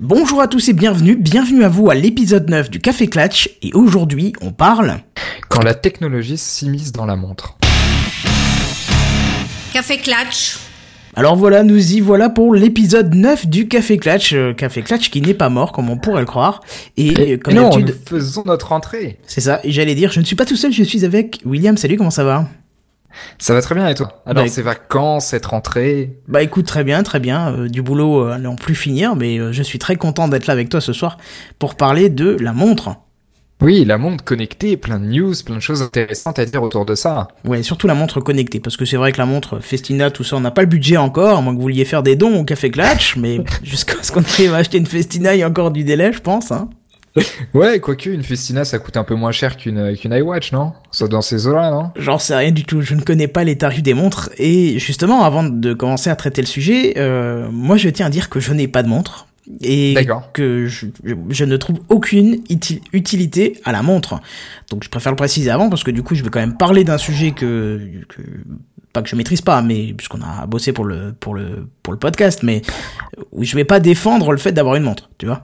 Bonjour à tous et bienvenue, bienvenue à vous à l'épisode 9 du Café Clatch et aujourd'hui on parle... Quand la technologie s'immisce dans la montre. Café Clatch. Alors voilà, nous y voilà pour l'épisode 9 du Café Clatch, euh, Café Clatch qui n'est pas mort comme on pourrait le croire. Et, Et, euh, comme non, d'habitude, faisons notre entrée. c'est ça, et j'allais dire, je ne suis pas tout seul, je suis avec William, salut, comment ça va? Ça va très bien et toi? Alors Bah, ces vacances, cette rentrée? Bah écoute, très bien, très bien, euh, du boulot euh, à n'en plus finir, mais euh, je suis très content d'être là avec toi ce soir pour parler de la montre. Oui, la montre connectée, plein de news, plein de choses intéressantes à dire autour de ça. Ouais, surtout la montre connectée, parce que c'est vrai que la montre Festina, tout ça, on n'a pas le budget encore, à moins que vous vouliez faire des dons au Café Clatch, mais jusqu'à ce qu'on arrive à acheter une Festina, il y a encore du délai, je pense. Hein. Ouais, quoique une Festina, ça coûte un peu moins cher qu'une qu'une iWatch, non? Ça dans ces eaux-là, non? J'en sais rien du tout, je ne connais pas les tarifs des montres, et justement, avant de commencer à traiter le sujet, euh, moi je tiens à dire que je n'ai pas de montre, et que je, je- je ne trouve aucune utilité à la montre. Donc je préfère le préciser avant, parce que du coup je vais quand même parler d'un sujet que... que pas que je maîtrise pas, mais puisqu'on a bossé pour le pour le pour le podcast, mais où je vais pas défendre le fait d'avoir une montre, tu vois.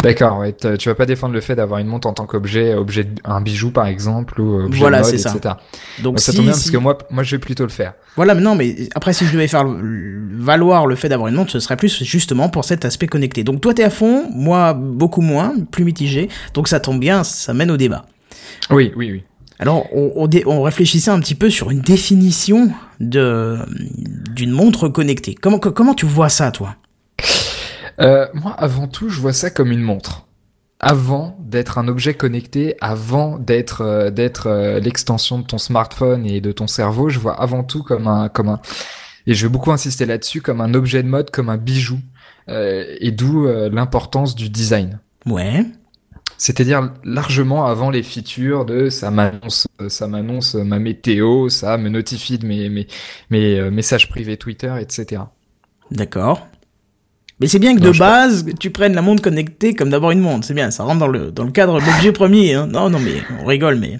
D'accord, ouais. Tu vas pas défendre le fait d'avoir une montre en tant qu'objet, objet, un bijou par exemple, ou objet Voilà, de mode, c'est ça. etc. Donc ça tombe bien si- parce que moi, moi, je vais plutôt le faire. voilà, mais non, mais après si je devais faire valoir le fait d'avoir une montre, ce serait plus justement pour cet aspect connecté. Donc toi t'es à fond, moi beaucoup moins, plus mitigé. Donc ça tombe bien, ça mène au débat. Oui, oui, oui. Alors, on, on, dé- on réfléchissait un petit peu sur une définition de d'une montre connectée. Comment co- comment tu vois ça, toi? Euh, moi, avant tout, je vois ça comme une montre. Avant d'être un objet connecté, avant d'être euh, d'être euh, l'extension de ton smartphone et de ton cerveau, je vois avant tout comme un comme un et je vais beaucoup insister là-dessus comme un objet de mode, comme un bijou. Euh, et d'où l'importance du design. Ouais. C'est-à-dire largement avant les features de ça m'annonce ça m'annonce ma météo, ça me notifie de mes mes mes messages privés Twitter, etc. D'accord. Mais c'est bien que Non, de base, tu prennes la montre connectée comme d'abord une montre. C'est bien, ça rentre dans le, dans le cadre de l'objet premier. Hein. Non, non, mais on rigole, mais...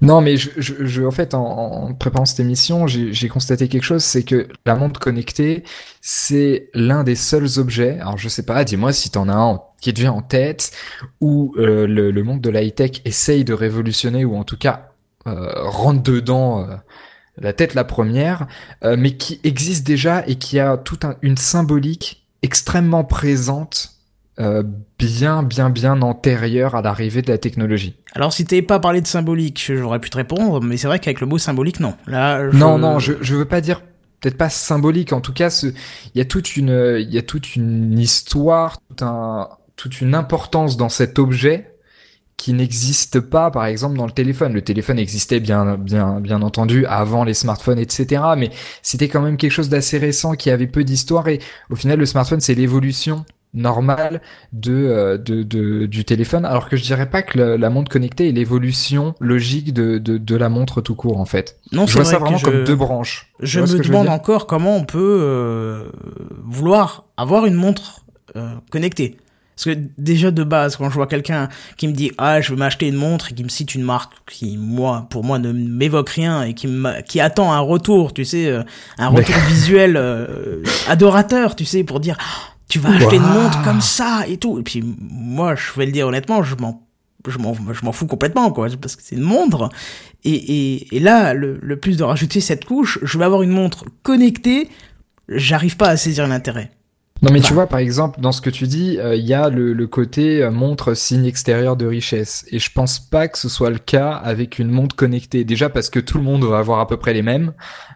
Non, mais je, je, je- en fait, en, en préparant cette émission, j'ai constaté quelque chose, c'est que la montre connectée, c'est l'un des seuls objets. Alors, je sais pas, dis-moi si t'en as un qui te vient en tête, où euh, le, le monde de la high-tech essaye de révolutionner, ou en tout cas euh, rentre dedans euh, la tête la première, euh, mais qui existe déjà et qui a toute un- une symbolique extrêmement présente, euh, bien, bien, bien antérieure à l'arrivée de la technologie. Alors, si t'avais pas parlé de symbolique, j'aurais pu te répondre, mais c'est vrai qu'avec le mot symbolique, non. Là, je- Non, non, je, je veux pas dire peut-être pas symbolique. En tout cas, il y a toute une, il y a toute une histoire, tout un, toute une importance dans cet objet qui n'existe pas, par exemple, dans le téléphone. Le téléphone existait bien, bien, bien entendu avant les smartphones, etc. Mais c'était quand même quelque chose d'assez récent qui avait peu d'histoire. Et au final, le smartphone, c'est l'évolution normale de, euh, de, de- du téléphone. Alors que je dirais pas que la, la montre connectée est l'évolution logique de, de, de la montre tout court, en fait. non, Je c'est vois vrai ça vraiment comme deux branches. Je me demande encore comment on peut euh, vouloir avoir une montre euh, connectée. Parce que déjà de base, quand je vois quelqu'un qui me dit ah je veux m'acheter une montre et qui me cite une marque qui moi pour moi ne m'évoque rien et qui qui attend un retour, tu sais, euh, un Mais- retour visuel euh, adorateur, tu sais, pour dire Ah, tu vas acheter une montre comme ça et tout. Et puis moi je vais le dire honnêtement, je m'en je m'en je m'en fous complètement quoi parce que c'est une montre. Et, et, et là le, le plus de rajouter cette couche je vais avoir une montre connectée j'arrive pas à saisir l'intérêt Non mais Enfin. tu vois par exemple dans ce que tu dis, euh, il y a le, le côté euh, montre signe extérieur de richesse et je pense pas que ce soit le cas avec une montre connectée. Déjà parce que tout le monde va avoir à peu près les mêmes,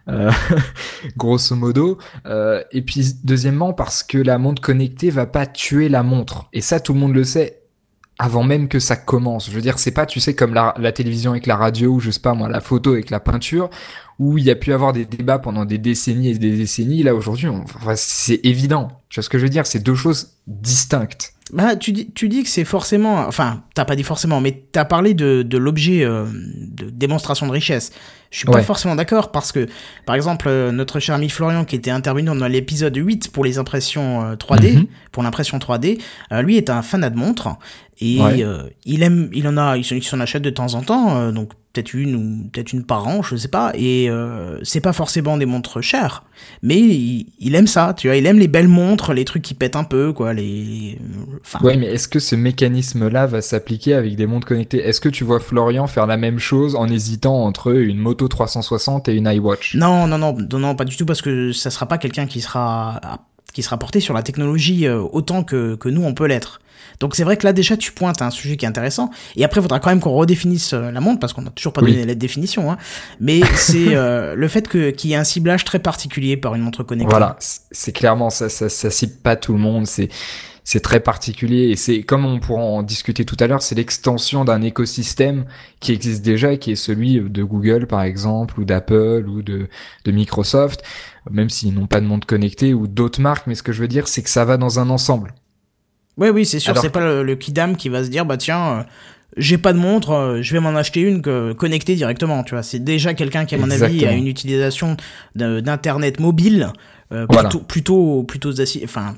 euh, grosso modo. Euh, et puis deuxièmement parce que la montre connectée va pas tuer la montre et ça tout le monde le sait avant même que ça commence. Je veux dire c'est pas tu sais comme la, la télévision avec la radio ou je sais pas moi la photo avec la peinture où il y a pu avoir des débats pendant des décennies et des décennies. Là, aujourd'hui, enfin, c'est évident. Tu vois ce que je veux dire? C'est deux choses distinctes. bah tu dis tu dis que c'est forcément enfin t'as pas dit forcément mais t'as parlé de, de l'objet euh, de démonstration de richesse je suis pas forcément d'accord parce que par exemple euh, notre cher ami Florian qui était intervenu dans l'épisode 8 pour les impressions euh, 3D Mhm. pour l'impression 3D euh, lui est un fanat de montres et Ouais. euh, il aime il en a il s'en- il s'en achète de temps en temps euh, donc peut-être une ou peut-être une par an, je sais pas. Et euh, c'est pas forcément des montres chères, mais il, aime ça, tu vois. Il aime les belles montres, les trucs qui pètent un peu, quoi. Les. Enfin... Ouais, mais est-ce que ce mécanisme-là va s'appliquer avec des montres connectées? Est-ce que tu vois Florian faire la même chose en hésitant entre une Moto 360 et une iWatch? Non, non, non, non, non, pas du tout, parce que ça sera pas quelqu'un qui sera qui sera porté sur la technologie euh, autant que, que nous on peut l'être. Donc c'est vrai que là déjà tu pointes à un sujet qui est intéressant. Et après il faudra quand même qu'on redéfinisse euh, la montre parce qu'on n'a toujours pas donné la définition. Hein. Mais c'est euh, le fait que qu'il y ait un ciblage très particulier par une montre connectée. Voilà, c'est clairement ça, ça, ça cible pas tout le monde. C'est c'est très particulier et c'est comme on pourra en discuter tout à l'heure, c'est l'extension d'un écosystème qui existe déjà et qui est celui de Google par exemple ou d'Apple ou de, de Microsoft, même s'ils n'ont pas de montre connectée ou d'autres marques. Mais ce que je veux dire, c'est que ça va dans un ensemble. Oui, oui, c'est sûr, c'est pas le, kidam qui va se dire, bah tiens, euh, j'ai pas de montre, euh, je vais m'en acheter une que, connectée directement, tu vois. C'est déjà quelqu'un qui, à mon avis, a une utilisation d'internet mobile euh, plutôt, plutôt, plutôt enfin,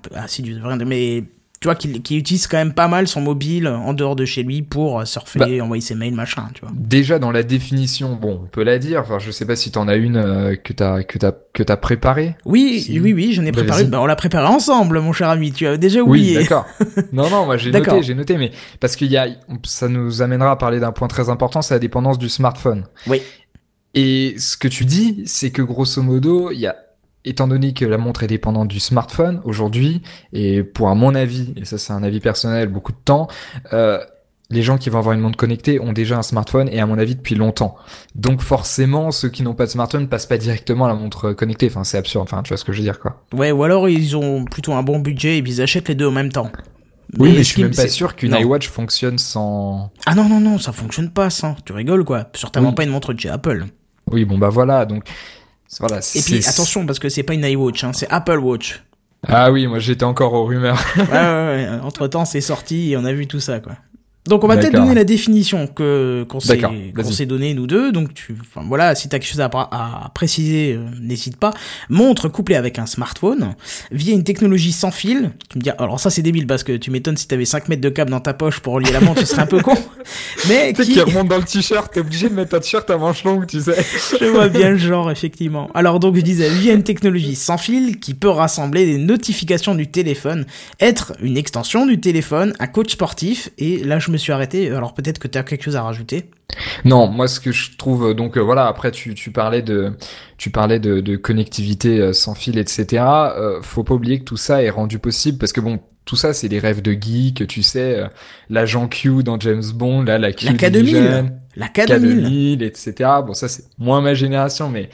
mais tu vois, qu'il utilise quand même pas mal son mobile en dehors de chez lui pour surfer, bah, envoyer ses mails, machin, tu vois. Déjà, dans la définition, bon, on peut la dire, enfin, je sais pas si t'en as une euh, que t'as, que t'as, que t'as préparée. Oui, oui, oui, j'en ai bah, préparé, bah, on l'a préparé ensemble, mon cher ami, tu as déjà oublié. Oui, d'accord. non, non, moi, j'ai noté, j'ai noté, mais, parce qu'il y a, ça nous amènera à parler d'un point très important, c'est la dépendance du smartphone. Oui. Et ce que tu dis, c'est que grosso modo, il y a étant donné que la montre est dépendante du smartphone aujourd'hui, et pour à mon avis, et ça c'est un avis personnel, beaucoup de temps, euh, les gens qui vont avoir une montre connectée ont déjà un smartphone et à mon avis depuis longtemps. Donc forcément, ceux qui n'ont pas de smartphone passent pas directement à la montre connectée. Enfin, c'est absurde. Enfin, tu vois ce que je veux dire, quoi. Ouais, ou alors ils ont plutôt un bon budget et ils achètent les deux en même temps. oui, mais je suis même pas sûr qu'une iWatch fonctionne sans. Ah non, non, non, ça fonctionne pas sans. Tu rigoles, quoi. Certainement pas une montre de chez Apple. Oui, bon, bah voilà. Donc, et puis attention parce que c'est pas une iWatch, hein, c'est Apple Watch. Ah oui, moi j'étais encore aux rumeurs. ouais, ouais, ouais. Entre temps, c'est sorti et on a vu tout ça, quoi. Donc on va peut-être donner la définition que qu'on s'est qu'on s'est donné nous deux. Donc tu, enfin voilà, si t'as quelque chose à, à préciser, euh, n'hésite pas. Montre couplée avec un smartphone via une technologie sans fil. Tu me dis, alors ça c'est débile parce que tu m'étonnes si t'avais 5 mètres de câble dans ta poche pour relier la montre, ce serait un peu con. Mais qui... qui remonte dans le t-shirt, t'es obligé de mettre un t-shirt à manches longues, tu sais. je vois bien le genre effectivement. Alors donc je disais via une technologie sans fil qui peut rassembler les notifications du téléphone, être une extension du téléphone, un coach sportif et là je me suis arrêté. Alors peut-être que tu as quelque chose à rajouter? Non, moi ce que je trouve donc euh, voilà après tu, tu parlais de tu parlais de, de connectivité euh, sans fil etc. Euh, faut pas oublier que tout ça est rendu possible parce que bon tout ça c'est des rêves de geek tu sais l'agent Q dans James Bond là la Q la K2000 la K2000 etc. Bon ça c'est moins ma génération mais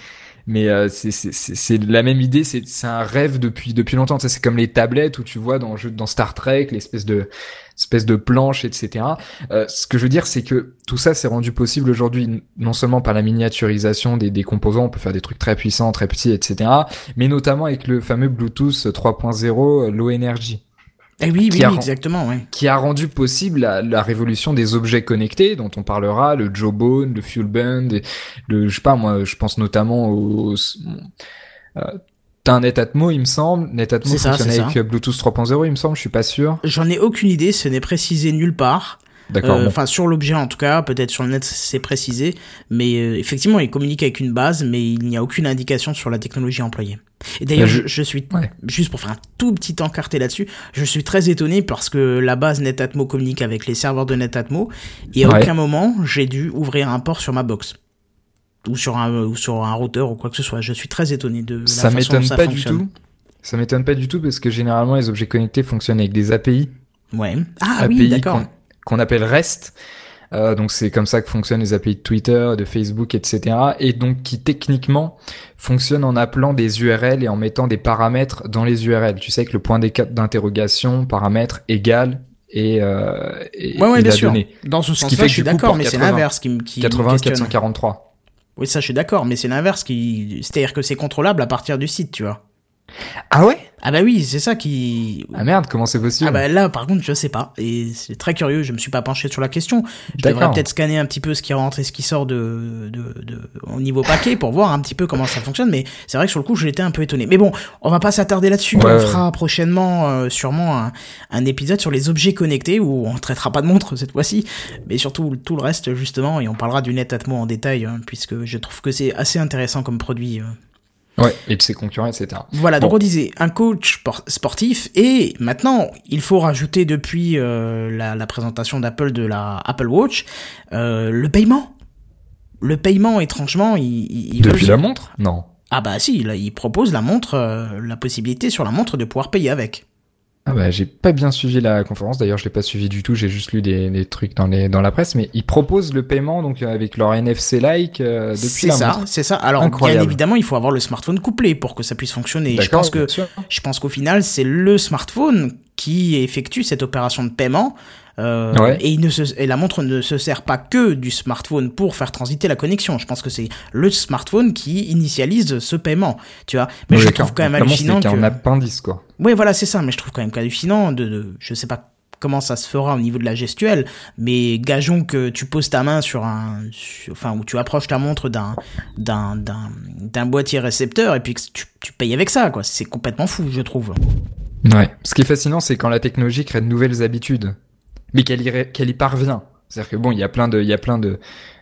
mais euh, c'est la même idée c'est un rêve depuis depuis longtemps. C'est comme les tablettes où tu vois dans dans Star Trek l'espèce de espèce de planche etc euh, ce que je veux dire c'est que tout ça s'est rendu possible aujourd'hui non seulement par la miniaturisation des, des composants on peut faire des trucs très puissants très petits etc mais notamment avec le fameux Bluetooth 3.0 low energy eh oui, oui, exactement, ouais. Qui a rendu possible la, révolution des objets connectés, dont on parlera, le Jawbone, le Fuelband, le, je sais pas, moi, je pense notamment au, euh, T'as un Netatmo, il me semble. Netatmo fonctionne avec Bluetooth 3.0, il me semble, je suis pas sûr. J'en ai aucune idée, ce n'est précisé nulle part. D'accord. Euh, enfin, sur l'objet en tout cas, peut-être sur le net c'est précisé, mais euh, effectivement, il communique avec une base, mais il n'y a aucune indication sur la technologie employée. Et d'ailleurs, je... je... suis juste pour faire un tout petit encarté là-dessus, je suis très étonné parce que la base Netatmo communique avec les serveurs de Netatmo et à aucun moment j'ai dû ouvrir un port sur ma box ou sur un ou sur un routeur ou quoi que ce soit. Je suis très étonné de la ça m'étonne pas du tout. Ça m'étonne pas du tout parce que généralement les objets connectés fonctionnent avec des API. Ouais. Ah oui, d'accord qu'on appelle REST. Euh, donc c'est comme ça que fonctionnent les API de Twitter, de Facebook, etc. Et donc qui techniquement fonctionnent en appelant des URL et en mettant des paramètres dans les URL. Tu sais que le point d'interrogation, paramètre égal et, euh, et, ouais, ouais, bien sûr. Dans ce sens-là, je suis d'accord, mais c'est l'inverse qui, qui 80 443. Oui, ça, je suis d'accord, mais c'est l'inverse qui, c'est-à-dire que c'est contrôlable à partir du site, tu vois. Ah ouais? Ah bah oui, c'est ça qui... Ah merde, comment c'est possible? Ah bah là, par contre, je sais pas. Et c'est très curieux, je me suis pas penché sur la question. Je devrais peut-être scanner un petit peu ce qui rentre et ce qui sort de, de, de, au niveau paquet pour voir un petit peu comment ça fonctionne. Mais c'est vrai que sur le coup, j'étais un peu étonné. Mais bon, on va pas s'attarder là-dessus. on fera prochainement euh, sûrement un, un, épisode sur les objets connectés où on traitera pas de montre cette fois-ci, mais surtout tout le reste justement. Et on parlera du Netatmo en détail, hein, puisque je trouve que c'est assez intéressant comme produit. Euh, Ouais, et de ses concurrents, etc. Voilà, donc on disait un coach sportif, et maintenant, il faut rajouter depuis euh, la, la, présentation d'Apple de la Apple Watch, euh, le paiement. Le paiement, étrangement, il... il depuis la montre? Non. Ah bah si, là, il propose la montre, euh, la possibilité sur la montre de pouvoir payer avec. Ah bah j'ai pas bien suivi la conférence, d'ailleurs je l'ai pas suivi du tout, j'ai juste lu des, des, trucs dans les dans la presse, mais ils proposent le paiement donc avec leur NFC like euh, depuis la ça, C'est ça. Alors bien évidemment il faut avoir le smartphone couplé pour que ça puisse fonctionner. Je pense que je pense qu'au final c'est le smartphone qui effectue cette opération de paiement euh, et, il ne se, et la montre ne se sert pas que du smartphone pour faire transiter la connexion. Je pense que c'est le smartphone qui initialise ce paiement, tu vois. Mais je trouve quand même hallucinant que... un appendice, quoi. Oui, voilà, c'est ça. Mais je trouve quand même hallucinant de, de, je sais pas comment ça se fera au niveau de la gestuelle, mais gageons que tu poses ta main sur un, enfin, où tu approches ta montre d'un, d'un, d'un, d'un boîtier récepteur et puis que tu, tu payes avec ça, quoi. C'est complètement fou, je trouve. Ouais. Ce qui est fascinant, c'est quand la technologie crée de nouvelles habitudes mais qu'elle y, y parvient. C'est-à-dire que bon, il y a plein de, il y a plein de,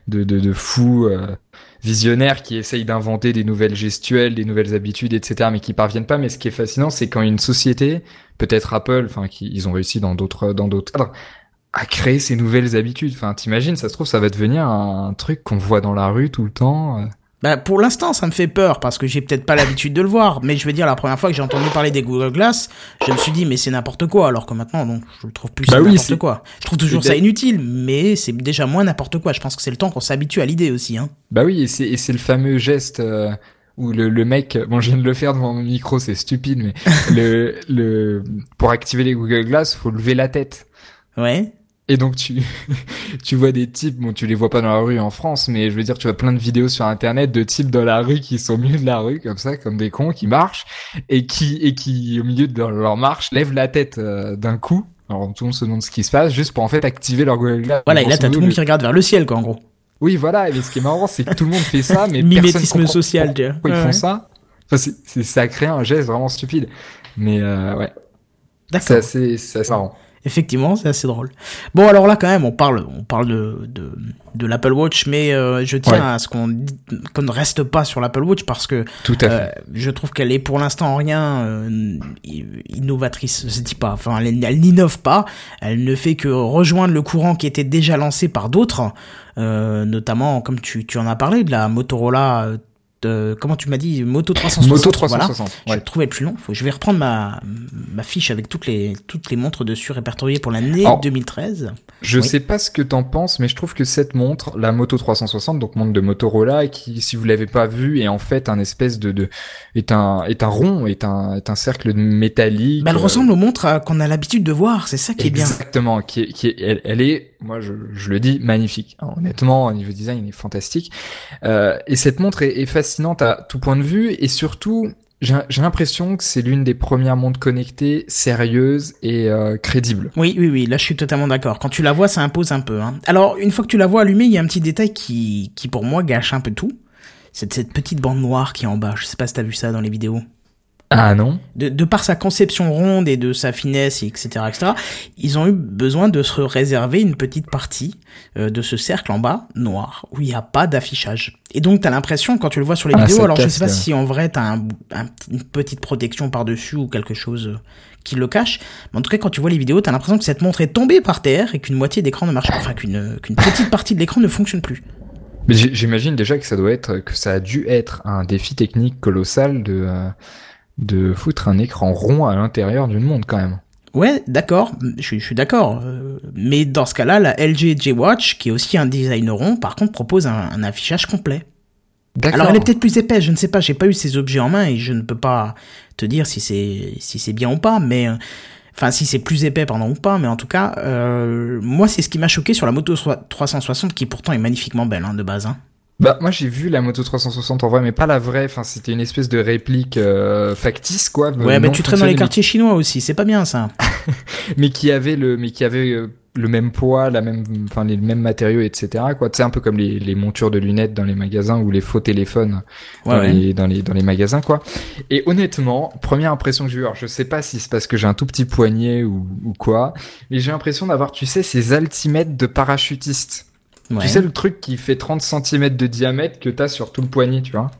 de, de, de fous euh, visionnaires qui essayent d'inventer des nouvelles gestuelles, des nouvelles habitudes, etc., mais qui parviennent pas. Mais ce qui est fascinant, c'est quand une société, peut-être Apple, enfin, qui ils ont réussi dans d'autres, dans d'autres cadres, à créer ces nouvelles habitudes. Enfin, t'imagines, ça se trouve, ça va devenir un, truc qu'on voit dans la rue tout le temps. Bah, pour l'instant, ça me fait peur parce que j'ai peut-être pas l'habitude de le voir. Mais je veux dire, la première fois que j'ai entendu parler des Google Glass, je me suis dit, mais c'est n'importe quoi. Alors que maintenant, bon, je le trouve plus bah n'importe quoi. Je trouve toujours ça inutile, mais c'est déjà moins n'importe quoi. Je pense que c'est le temps qu'on s'habitue à l'idée aussi. Hein. Bah oui, et c'est le fameux geste. Euh, où le, le mec, bon, je viens de le faire devant mon micro, c'est stupide, mais le, le, pour activer les Google Glass, faut lever la tête. Ouais. Et donc tu tu vois des types, bon tu les vois pas dans la rue en France, mais je veux dire tu vois plein de vidéos sur internet de types dans la rue qui sont au milieu de la rue comme ça, comme des cons qui marchent et qui et qui au milieu de leur marche lèvent la tête euh, d'un coup. Alors tout le monde se demande ce qui se passe juste pour en fait activer leur Google Glass. Voilà, et là t'as tout le monde qui regarde vers le ciel quoi en gros. Oui voilà, mais ce qui est marrant c'est que tout le monde fait ça, mais mimétisme social. Pourquoi, pourquoi ils font ça Enfin c'est ça crée un geste vraiment stupide. Mais euh, ouais. D'accord. C'est assez, assez marrant. Effectivement, c'est assez drôle. Bon, alors là, quand même, on parle, on parle de, de, de l'Apple Watch, mais euh, je tiens à ce qu'on qu'on ne reste pas sur l'Apple Watch parce que Tout à fait. Euh, je trouve qu'elle est pour l'instant en rien euh, innovatrice. Je dis pas, enfin, elle, elle n'innove pas. Elle ne fait que rejoindre le courant qui était déjà lancé par d'autres, notamment, comme tu, tu en as parlé, de la Motorola comment tu m'as dit Moto 360. Moto 360. Je trouvais plus long. je vais reprendre ma, ma fiche avec toutes les toutes les montres dessus répertoriées pour l'année 2013. Je sais pas ce que t'en penses, mais je trouve que cette montre, la Moto 360, donc montre de Motorola, qui, si vous l'avez pas vue, est en fait un espèce de, de est un est un rond, est un est un cercle métallique. Bah, elle ressemble aux montres euh, qu'on a l'habitude de voir. C'est ça qui est bien. Exactement. Qui est, qui est, elle, elle est moi je, je, le dis, magnifique. honnêtement, au niveau design, il est fantastique. Euh, et cette montre est, est, fascinante à tout point de vue, et surtout, j'ai l'impression que c'est l'une des premières montres connectées sérieuses et euh, crédibles. Oui, oui, oui, là je suis totalement d'accord. Quand tu la vois, ça impose un peu. Hein. Alors, une fois que tu la vois allumée, il y a un petit détail qui, qui pour moi gâche un peu tout. C'est cette petite bande noire qui est en bas. Je sais pas si t'as vu ça dans les vidéos. Ah non. De, de, par sa conception ronde et de sa finesse, etc., etc., ils ont eu besoin de se réserver une petite partie euh, de ce cercle en bas, noir, où il n'y a pas d'affichage. Et donc, t'as l'impression, quand tu le vois sur les ah, vidéos, alors je sais pas si en vrai t'as un, une petite protection par-dessus ou quelque chose euh, qui le cache, mais en tout cas, quand tu vois les vidéos, t'as l'impression que cette montre est tombée par terre et qu'une moitié d'écran ne marche pas, enfin qu'une qu'une petite partie de l'écran ne fonctionne plus. Mais j'imagine déjà que ça doit être, que ça a dû être un défi technique colossal de... Euh, de foutre un écran rond à l'intérieur d'une montre quand même. Ouais, d'accord, je, suis d'accord. Euh, mais dans ce cas-là, la LG G-Watch, qui est aussi un design rond, par contre propose un, affichage complet. Alors elle est peut-être plus épaisse, je ne sais pas, j'ai pas eu ces objets en main et je ne peux pas te dire si c'est si c'est bien ou pas, mais euh, enfin si c'est plus épais pardon ou pas, mais en tout cas, euh, moi c'est ce qui m'a choqué sur la moto 360 qui pourtant est magnifiquement belle hein, de base. Hein. Bah moi j'ai vu la moto 360 en vrai, mais pas la vraie. Enfin c'était une espèce de réplique euh, factice quoi. Ouais, mais tu traînes dans les quartiers chinois aussi, c'est pas bien ça. mais qui avait le, mais qui avait euh, le même poids, la même, enfin les mêmes matériaux, etc. Quoi, c'est un peu comme les, les, montures de lunettes dans les magasins ou les faux téléphones dans, Les, dans, les, dans les magasins, quoi. Et honnêtement, première impression que j'ai eu, alors je sais pas si c'est parce que j'ai un tout petit poignet ou, ou quoi, mais j'ai l'impression d'avoir, tu sais, ces altimètres de parachutiste. Tu sais le truc qui fait 30 cm de diamètre que t'as sur tout le poignet, tu vois.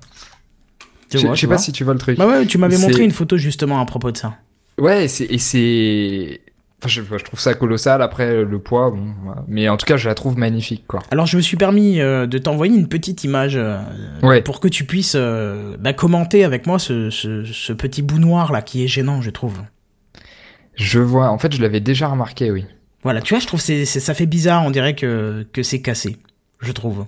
Je sais pas si tu vois le truc. Bah ouais, tu m'avais montré une photo justement à propos de ça. Ouais, et c'est je, trouve ça colossal. Après, le poids, bon, mais en tout cas, je la trouve magnifique, quoi. Alors, je me suis permis euh, de t'envoyer une petite image euh, pour que tu puisses euh, bah, commenter avec moi ce, ce, petit bout noir là qui est gênant, je trouve. Je vois. En fait, je l'avais déjà remarqué, oui. Voilà, tu vois, je trouve c'est ça fait bizarre. On dirait que que c'est cassé. Je trouve.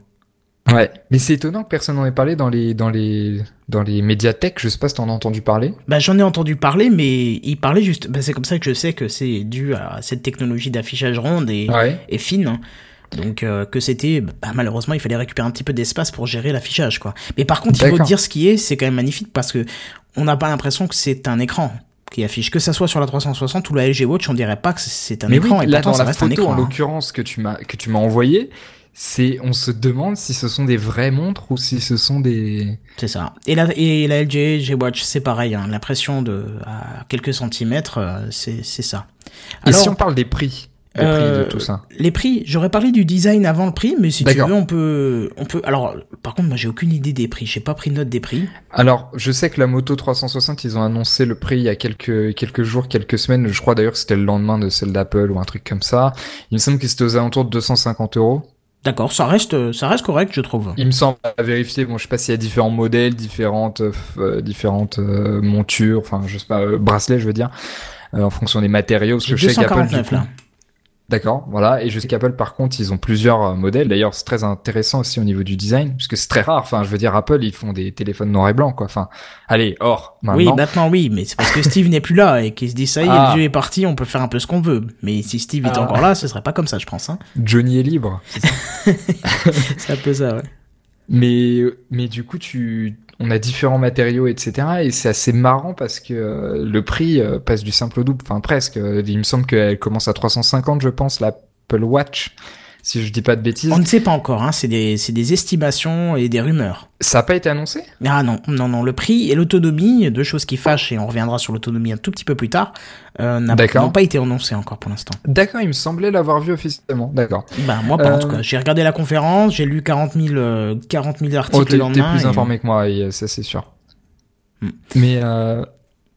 Ouais, mais c'est étonnant que personne n'en ait parlé dans les dans les dans les médiathèques. Je sais pas si t'en as entendu parler. Bah j'en ai entendu parler, mais il parlait juste. Bah, c'est comme ça que je sais que c'est dû à cette technologie d'affichage ronde et, et fine. Hein. Donc euh, que c'était bah, malheureusement il fallait récupérer un petit peu d'espace pour gérer l'affichage quoi. Mais par contre il faut dire ce qui est, c'est quand même magnifique parce que on n'a pas l'impression que c'est un écran qui affiche que ça soit sur la 360 ou la LG Watch, on dirait pas que c'est un écran et pourtant ça reste un écran. En hein. l'occurrence que tu m'as que tu m'as envoyé, c'est on se demande si ce sont des vraies montres ou si ce sont des c'est ça et la et la LG G Watch c'est pareil hein, l'impression de à quelques centimètres euh, c'est c'est ça et si on parle des prix les prix de euh, tout ça. Les prix, j'aurais parlé du design avant le prix, mais si tu veux, on peut, on peut. Alors, par contre, moi, j'ai aucune idée des prix. J'ai pas pris note des prix. Alors, je sais que la moto 360, ils ont annoncé le prix il y a quelques quelques jours, quelques semaines. Je crois d'ailleurs que c'était le lendemain de celle d'Apple ou un truc comme ça. Il me semble que c'était aux alentours de 250 euros. D'accord, ça reste, ça reste correct, je trouve. Il me semble à vérifier. Bon, je sais pas s'il y a différents modèles, différentes, euh, différentes euh, montures, enfin, je sais pas, bracelets, je veux dire, en fonction des matériaux. Parce que je sais qu'Apple, là. D'accord, voilà. Et je sais qu'Apple, par contre, ils ont plusieurs euh, modèles. D'ailleurs, c'est très intéressant aussi au niveau du design, puisque c'est très rare. Enfin, je veux dire, Apple, ils font des téléphones noir et blanc, quoi. Enfin, allez, or. Maintenant. Oui, maintenant, oui, mais c'est parce que Steve n'est plus là et qu'il se dit ça y est, ah. le jeu est parti, on peut faire un peu ce qu'on veut. Mais si Steve est ah. encore là, ce serait pas comme ça, je pense. Hein. Johnny est libre. C'est un peu ça, ouais. Mais, mais du coup, tu, on a différents matériaux, etc. Et c'est assez marrant parce que euh, le prix euh, passe du simple au double, enfin presque. Il me semble qu'elle commence à 350, je pense, l'Apple Watch si je dis pas de bêtises. On ne sait pas encore, hein, c'est des, des, estimations et des rumeurs. Ça n'a pas été annoncé? Ah non, non, non, le prix et l'autonomie, deux choses qui fâchent, et on reviendra sur l'autonomie un tout petit peu plus tard, euh, n'ont pas été annoncés encore pour l'instant. D'accord, il me semblait l'avoir vu officiellement, d'accord. Bah moi pas en tout euh, cas, j'ai regardé la conférence, j'ai lu 40 000, 40 000 articles oh, le lendemain. T'es plus informé que moi, ça c'est sûr. Hmm. Mais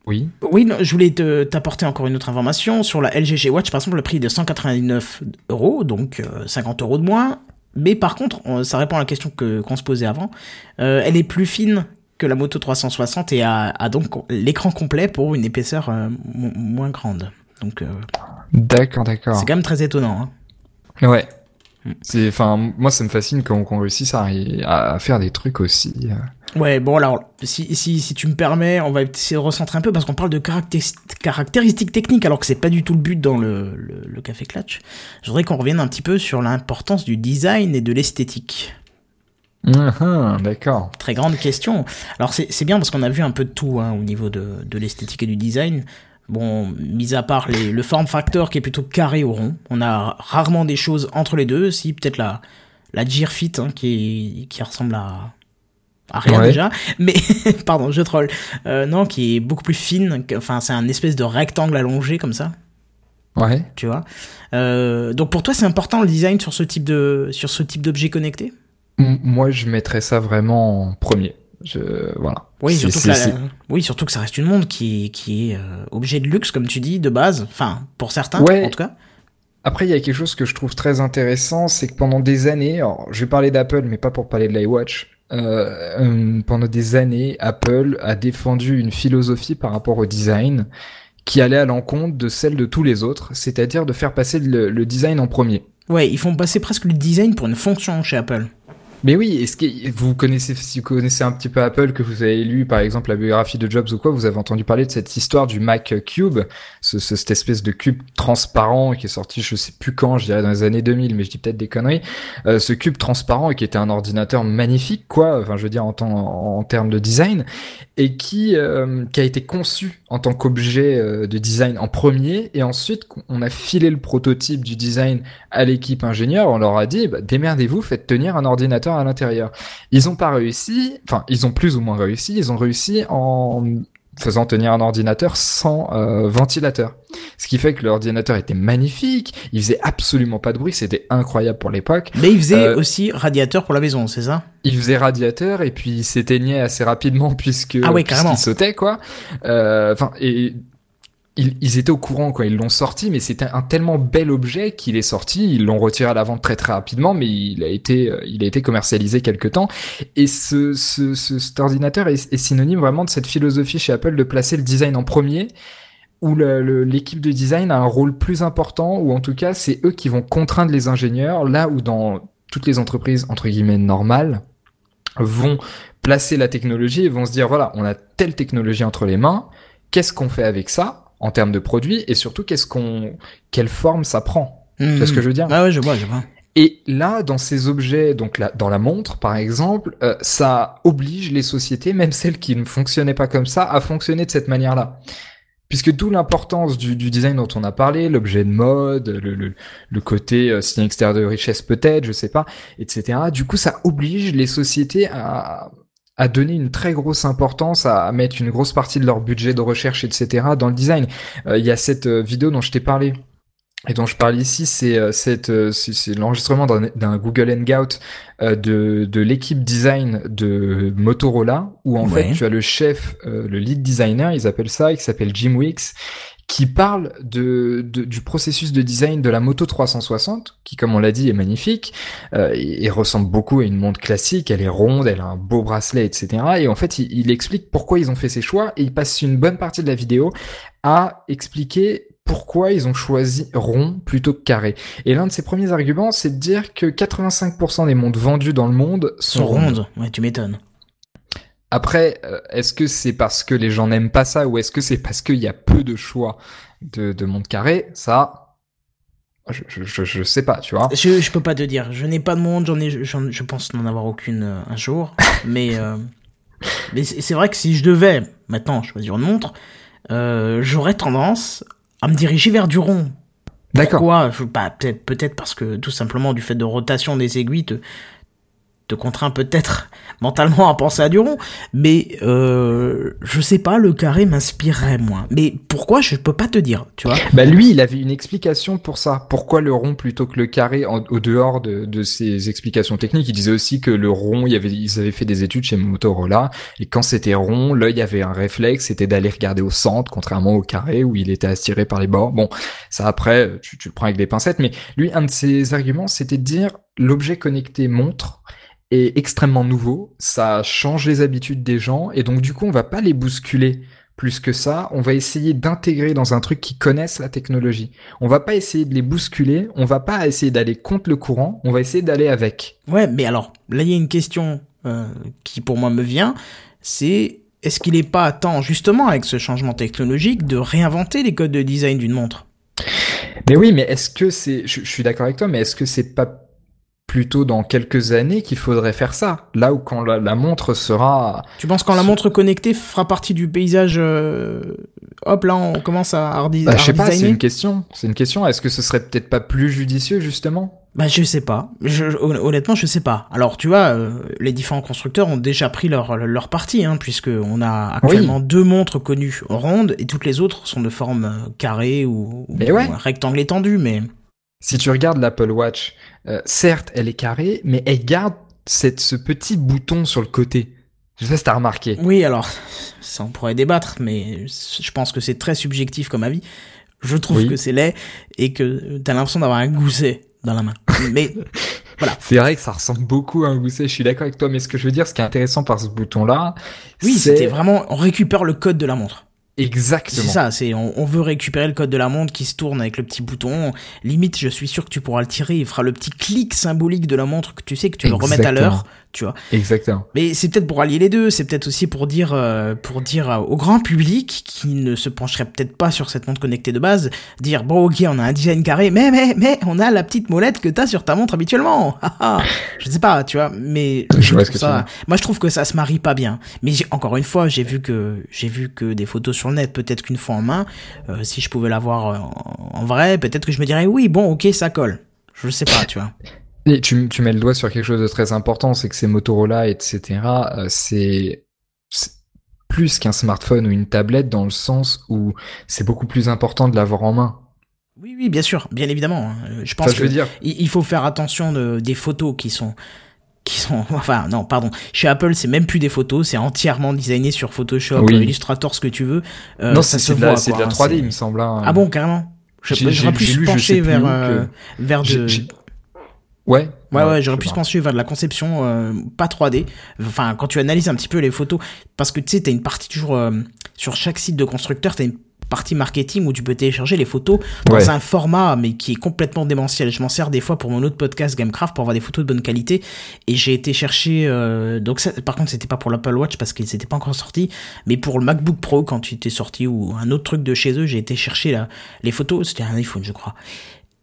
oui. Oui, je voulais t'apporter encore une autre information. Sur la LG Watch, par exemple, le prix est de 199 euros, donc 50 euh, euros de moins. Mais par contre, ça répond à la question que qu'on se posait avant. Euh, elle est plus fine que la Moto 360 et a, donc l'écran complet pour une épaisseur euh, moins grande. Donc. d'accord, d'accord. C'est quand même très étonnant. Hein. Ouais. Mm. C'est, enfin, moi, ça me fascine qu'on réussisse à, à, faire des trucs aussi. Ouais, bon alors, si, si, si tu me permets, on va essayer de recentrer un peu parce qu'on parle de caractéristiques techniques alors que c'est pas du tout le but dans le, le, Café Clutch. Je voudrais qu'on revienne un petit peu sur l'importance du design et de l'esthétique. Uh D'accord. Très grande question. Alors c'est bien parce qu'on a vu un peu de tout hein, au niveau de, de l'esthétique et du design. Bon, mis à part les, le form factor qui est plutôt carré ou rond, on a rarement des choses entre les deux. Si peut-être la la Gearfit hein, qui, qui ressemble à ah, rien déjà, mais pardon, je troll. Euh, non, qui est beaucoup plus fine. Enfin, c'est un espèce de rectangle allongé comme ça. Ouais. Tu vois. Euh, donc pour toi, c'est important le design sur ce type de sur ce type d'objet connecté? Moi, je mettrais ça vraiment en premier. Je voilà. Oui, surtout que oui, surtout que ça reste une montre qui qui est euh, objet de luxe comme tu dis de base. Enfin, pour certains, en tout cas. Après, il y a quelque chose que je trouve très intéressant, c'est que pendant des années, alors, je vais parler d'Apple, mais pas pour parler de l'iWatch, euh, euh, pendant des années, Apple a défendu une philosophie par rapport au design qui allait à l'encontre de celle de tous les autres, c'est-à-dire de faire passer le, design en premier. Ouais, ils font passer presque le design pour une fonction chez Apple. Mais oui, est-ce que vous connaissez, si vous connaissez un petit peu Apple, que vous avez lu par exemple la biographie de Jobs ou quoi, vous avez entendu parler de cette histoire du Mac Cube, ce, cette espèce de cube transparent qui est sorti, je sais plus quand, je dirais dans les années 2000, mais je dis peut-être des conneries. Euh, ce cube transparent qui était un ordinateur magnifique, quoi, enfin je veux dire en, en, en termes de design, et qui euh, qui a été conçu en tant qu'objet euh, de design en premier, et ensuite on a filé le prototype du design à l'équipe ingénieur, on leur a dit bah, démerdez-vous, faites tenir un ordinateur à l'intérieur. Ils ont pas réussi, enfin ils ont plus ou moins réussi, ils ont réussi en faisant tenir un ordinateur sans euh, ventilateur. Ce qui fait que l'ordinateur était magnifique, il faisait absolument pas de bruit, c'était incroyable pour l'époque. Mais il faisait euh, aussi radiateur pour la maison, c'est ça? Il faisait radiateur et puis il s'éteignait assez rapidement puisque ah ouais, puisqu'il sautait quoi. Euh, enfin et ils, étaient au courant quand ils l'ont sorti, mais c'était un tellement bel objet qu'il est sorti. Ils l'ont retiré à la vente très très rapidement, mais il a été, euh, il a été commercialisé quelque temps. Et ce, ce, cet ordinateur est, synonyme vraiment de cette philosophie chez Apple de placer le design en premier où l'équipe de design a un rôle plus important, ou en tout cas c'est eux qui vont contraindre les ingénieurs, là où dans toutes les entreprises entre guillemets normales vont placer la technologie et vont se dire voilà on a telle technologie entre les mains, qu'est-ce qu'on fait avec ça? En termes de produits et surtout qu'est-ce qu'on, quelle forme ça prend. C'est ce que je veux dire? Ah ouais, je vois, je vois. Et là, dans ces objets, donc là, dans la montre, par exemple, euh, ça oblige les sociétés, même celles qui ne fonctionnaient pas comme ça, à fonctionner de cette manière-là. Puisque d'où l'importance du, du, design dont on a parlé, l'objet de mode, le, le, le côté euh, signe extérieur de richesse peut-être, je sais pas, etc. Du coup, ça oblige les sociétés à, à donner une très grosse importance, à, mettre une grosse partie de leur budget de recherche, etc. dans le design. Euh, il y a cette euh, vidéo dont je t'ai parlé et dont je parle ici, c'est euh, l'enregistrement d'un Google Hangout de, de l'équipe design de Motorola, où en fait tu as le chef, le lead designer, ils appellent ça, qui s'appelle Jim Weeks, qui parle de, du processus de design de la moto 360, qui comme on l'a dit est magnifique, euh, et, ressemble beaucoup à une montre classique, elle est ronde, elle a un beau bracelet, etc. Et en fait, il, il explique pourquoi ils ont fait ces choix, et il passe une bonne partie de la vidéo à expliquer pourquoi ils ont choisi rond plutôt que carré. Et l'un de ses premiers arguments, c'est de dire que 85% des montres vendues dans le monde sont, rondes. Ouais, tu m'étonnes. Après, euh, est-ce que c'est parce que les gens n'aiment pas ça ou est-ce que c'est parce qu'il y a peu de choix de, de montre carré? Ça, je, je, je, sais pas, tu vois. Je, je peux pas te dire. Je n'ai pas de montre, j'en ai, je pense n'en avoir aucune euh, un jour. mais euh, mais c'est vrai que si je devais maintenant choisir une montre, euh, j'aurais tendance à me diriger vers du rond. D'accord. Pourquoi? Bah, Peut-être peut-être parce que tout simplement du fait de rotation des aiguilles, te, te contraint peut-être mentalement à penser à du rond, mais euh, je sais pas, le carré m'inspirerait moins. Mais pourquoi je peux pas te dire, tu vois Bah lui, il avait une explication pour ça. Pourquoi le rond plutôt que le carré au dehors de, de ses explications techniques? Il disait aussi que le rond, il avait, ils avaient fait des études chez Motorola et quand c'était rond, l'œil avait un réflexe, c'était d'aller regarder au centre, contrairement au carré où il était attiré par les bords. Bon, ça après, tu, tu le prends avec des pincettes, mais lui, un de ses arguments, c'était de dire l'objet connecté montre est extrêmement nouveau, ça change les habitudes des gens, et donc du coup on va pas les bousculer plus que ça, on va essayer d'intégrer dans un truc qui connaissent la technologie. On va pas essayer de les bousculer, on va pas essayer d'aller contre le courant, on va essayer d'aller avec. Ouais, mais alors, là il y a une question euh, qui pour moi me vient, c'est est-ce qu'il est pas temps justement avec ce changement technologique de réinventer les codes de design d'une montre? Mais oui, mais est-ce que c'est, je, je suis d'accord avec toi, mais est-ce que c'est pas plutôt dans quelques années qu'il faudrait faire ça. Là où quand la, montre sera... Tu penses quand la montre connectée fera partie du paysage... Euh, hop, là, on commence à hardi bah, Je sais pas, c'est une question. C'est une question. Est-ce que ce serait peut-être pas plus judicieux, justement? Bah, je sais pas. Je, honnêtement, je sais pas. Alors, tu vois, euh, les différents constructeurs ont déjà pris leur, leur parti, hein, puisque on a actuellement deux montres connues rondes et toutes les autres sont de forme euh, carrée ou, ou rectangle étendu, mais... Si tu regardes l'Apple Watch, euh, certes, elle est carrée, mais elle garde cette, ce petit bouton sur le côté. Je sais pas si t'as remarqué. Oui, alors, ça on pourrait débattre, mais je pense que c'est très subjectif comme avis. Je trouve que c'est laid et que t'as l'impression d'avoir un gousset dans la main. Mais voilà. C'est vrai que ça ressemble beaucoup à un gousset, je suis d'accord avec toi, mais ce que je veux dire, ce qui est intéressant par ce bouton-là, oui, c'était vraiment, on récupère le code de la montre. Exactement. C'est ça, c'est on, on, veut récupérer le code de la montre qui se tourne avec le petit bouton. Limite, je suis sûr que tu pourras le tirer, il fera le petit clic symbolique de la montre que tu sais que tu le remettes à l'heure tu vois. Exactement. Mais c'est peut-être pour allier les deux, c'est peut-être aussi pour dire, euh, pour dire au grand public qui ne se pencherait peut-être pas sur cette montre connectée de base, dire bon ok on a un design carré, mais mais mais on a la petite molette que t'as sur ta montre habituellement. je sais pas, tu vois, mais je vois ça, moi je trouve que ça se marie pas bien. Mais encore une fois, j'ai vu que j'ai vu que des photos sur le net, peut-être qu'une fois en main, euh, si je pouvais l'avoir en, en vrai, peut-être que je me dirais oui bon ok ça colle. Je sais pas, tu vois. Et tu, tu mets le doigt sur quelque chose de très important, c'est que ces Motorola, etc., euh, c'est plus qu'un smartphone ou une tablette dans le sens où c'est beaucoup plus important de l'avoir en main. Oui, oui, bien sûr, bien évidemment. Hein. Je pense qu'il il faut faire attention de, des photos qui sont qui sont enfin non pardon chez Apple c'est même plus des photos c'est entièrement designé sur Photoshop Illustrator ce que tu veux euh, non c'est de, la, de la 3D il me semble hein. ah bon carrément j'aurais pu se pencher vers euh, vers de Ouais. Ouais, ouais, j'aurais pu se penser vers de la conception euh, pas 3D. Enfin, quand tu analyses un petit peu les photos, parce que tu sais, t'as une partie toujours euh, sur chaque site de constructeur, t'as une partie marketing où tu peux télécharger les photos dans un format mais qui est complètement démentiel. Je m'en sers des fois pour mon autre podcast Gamecraft pour avoir des photos de bonne qualité et j'ai été chercher euh, donc ça, par contre c'était pas pour l'Apple Watch parce qu'ils n'étaient pas encore sortis mais pour le MacBook Pro quand il était sorti ou un autre truc de chez eux j'ai été chercher là les photos c'était un iPhone je crois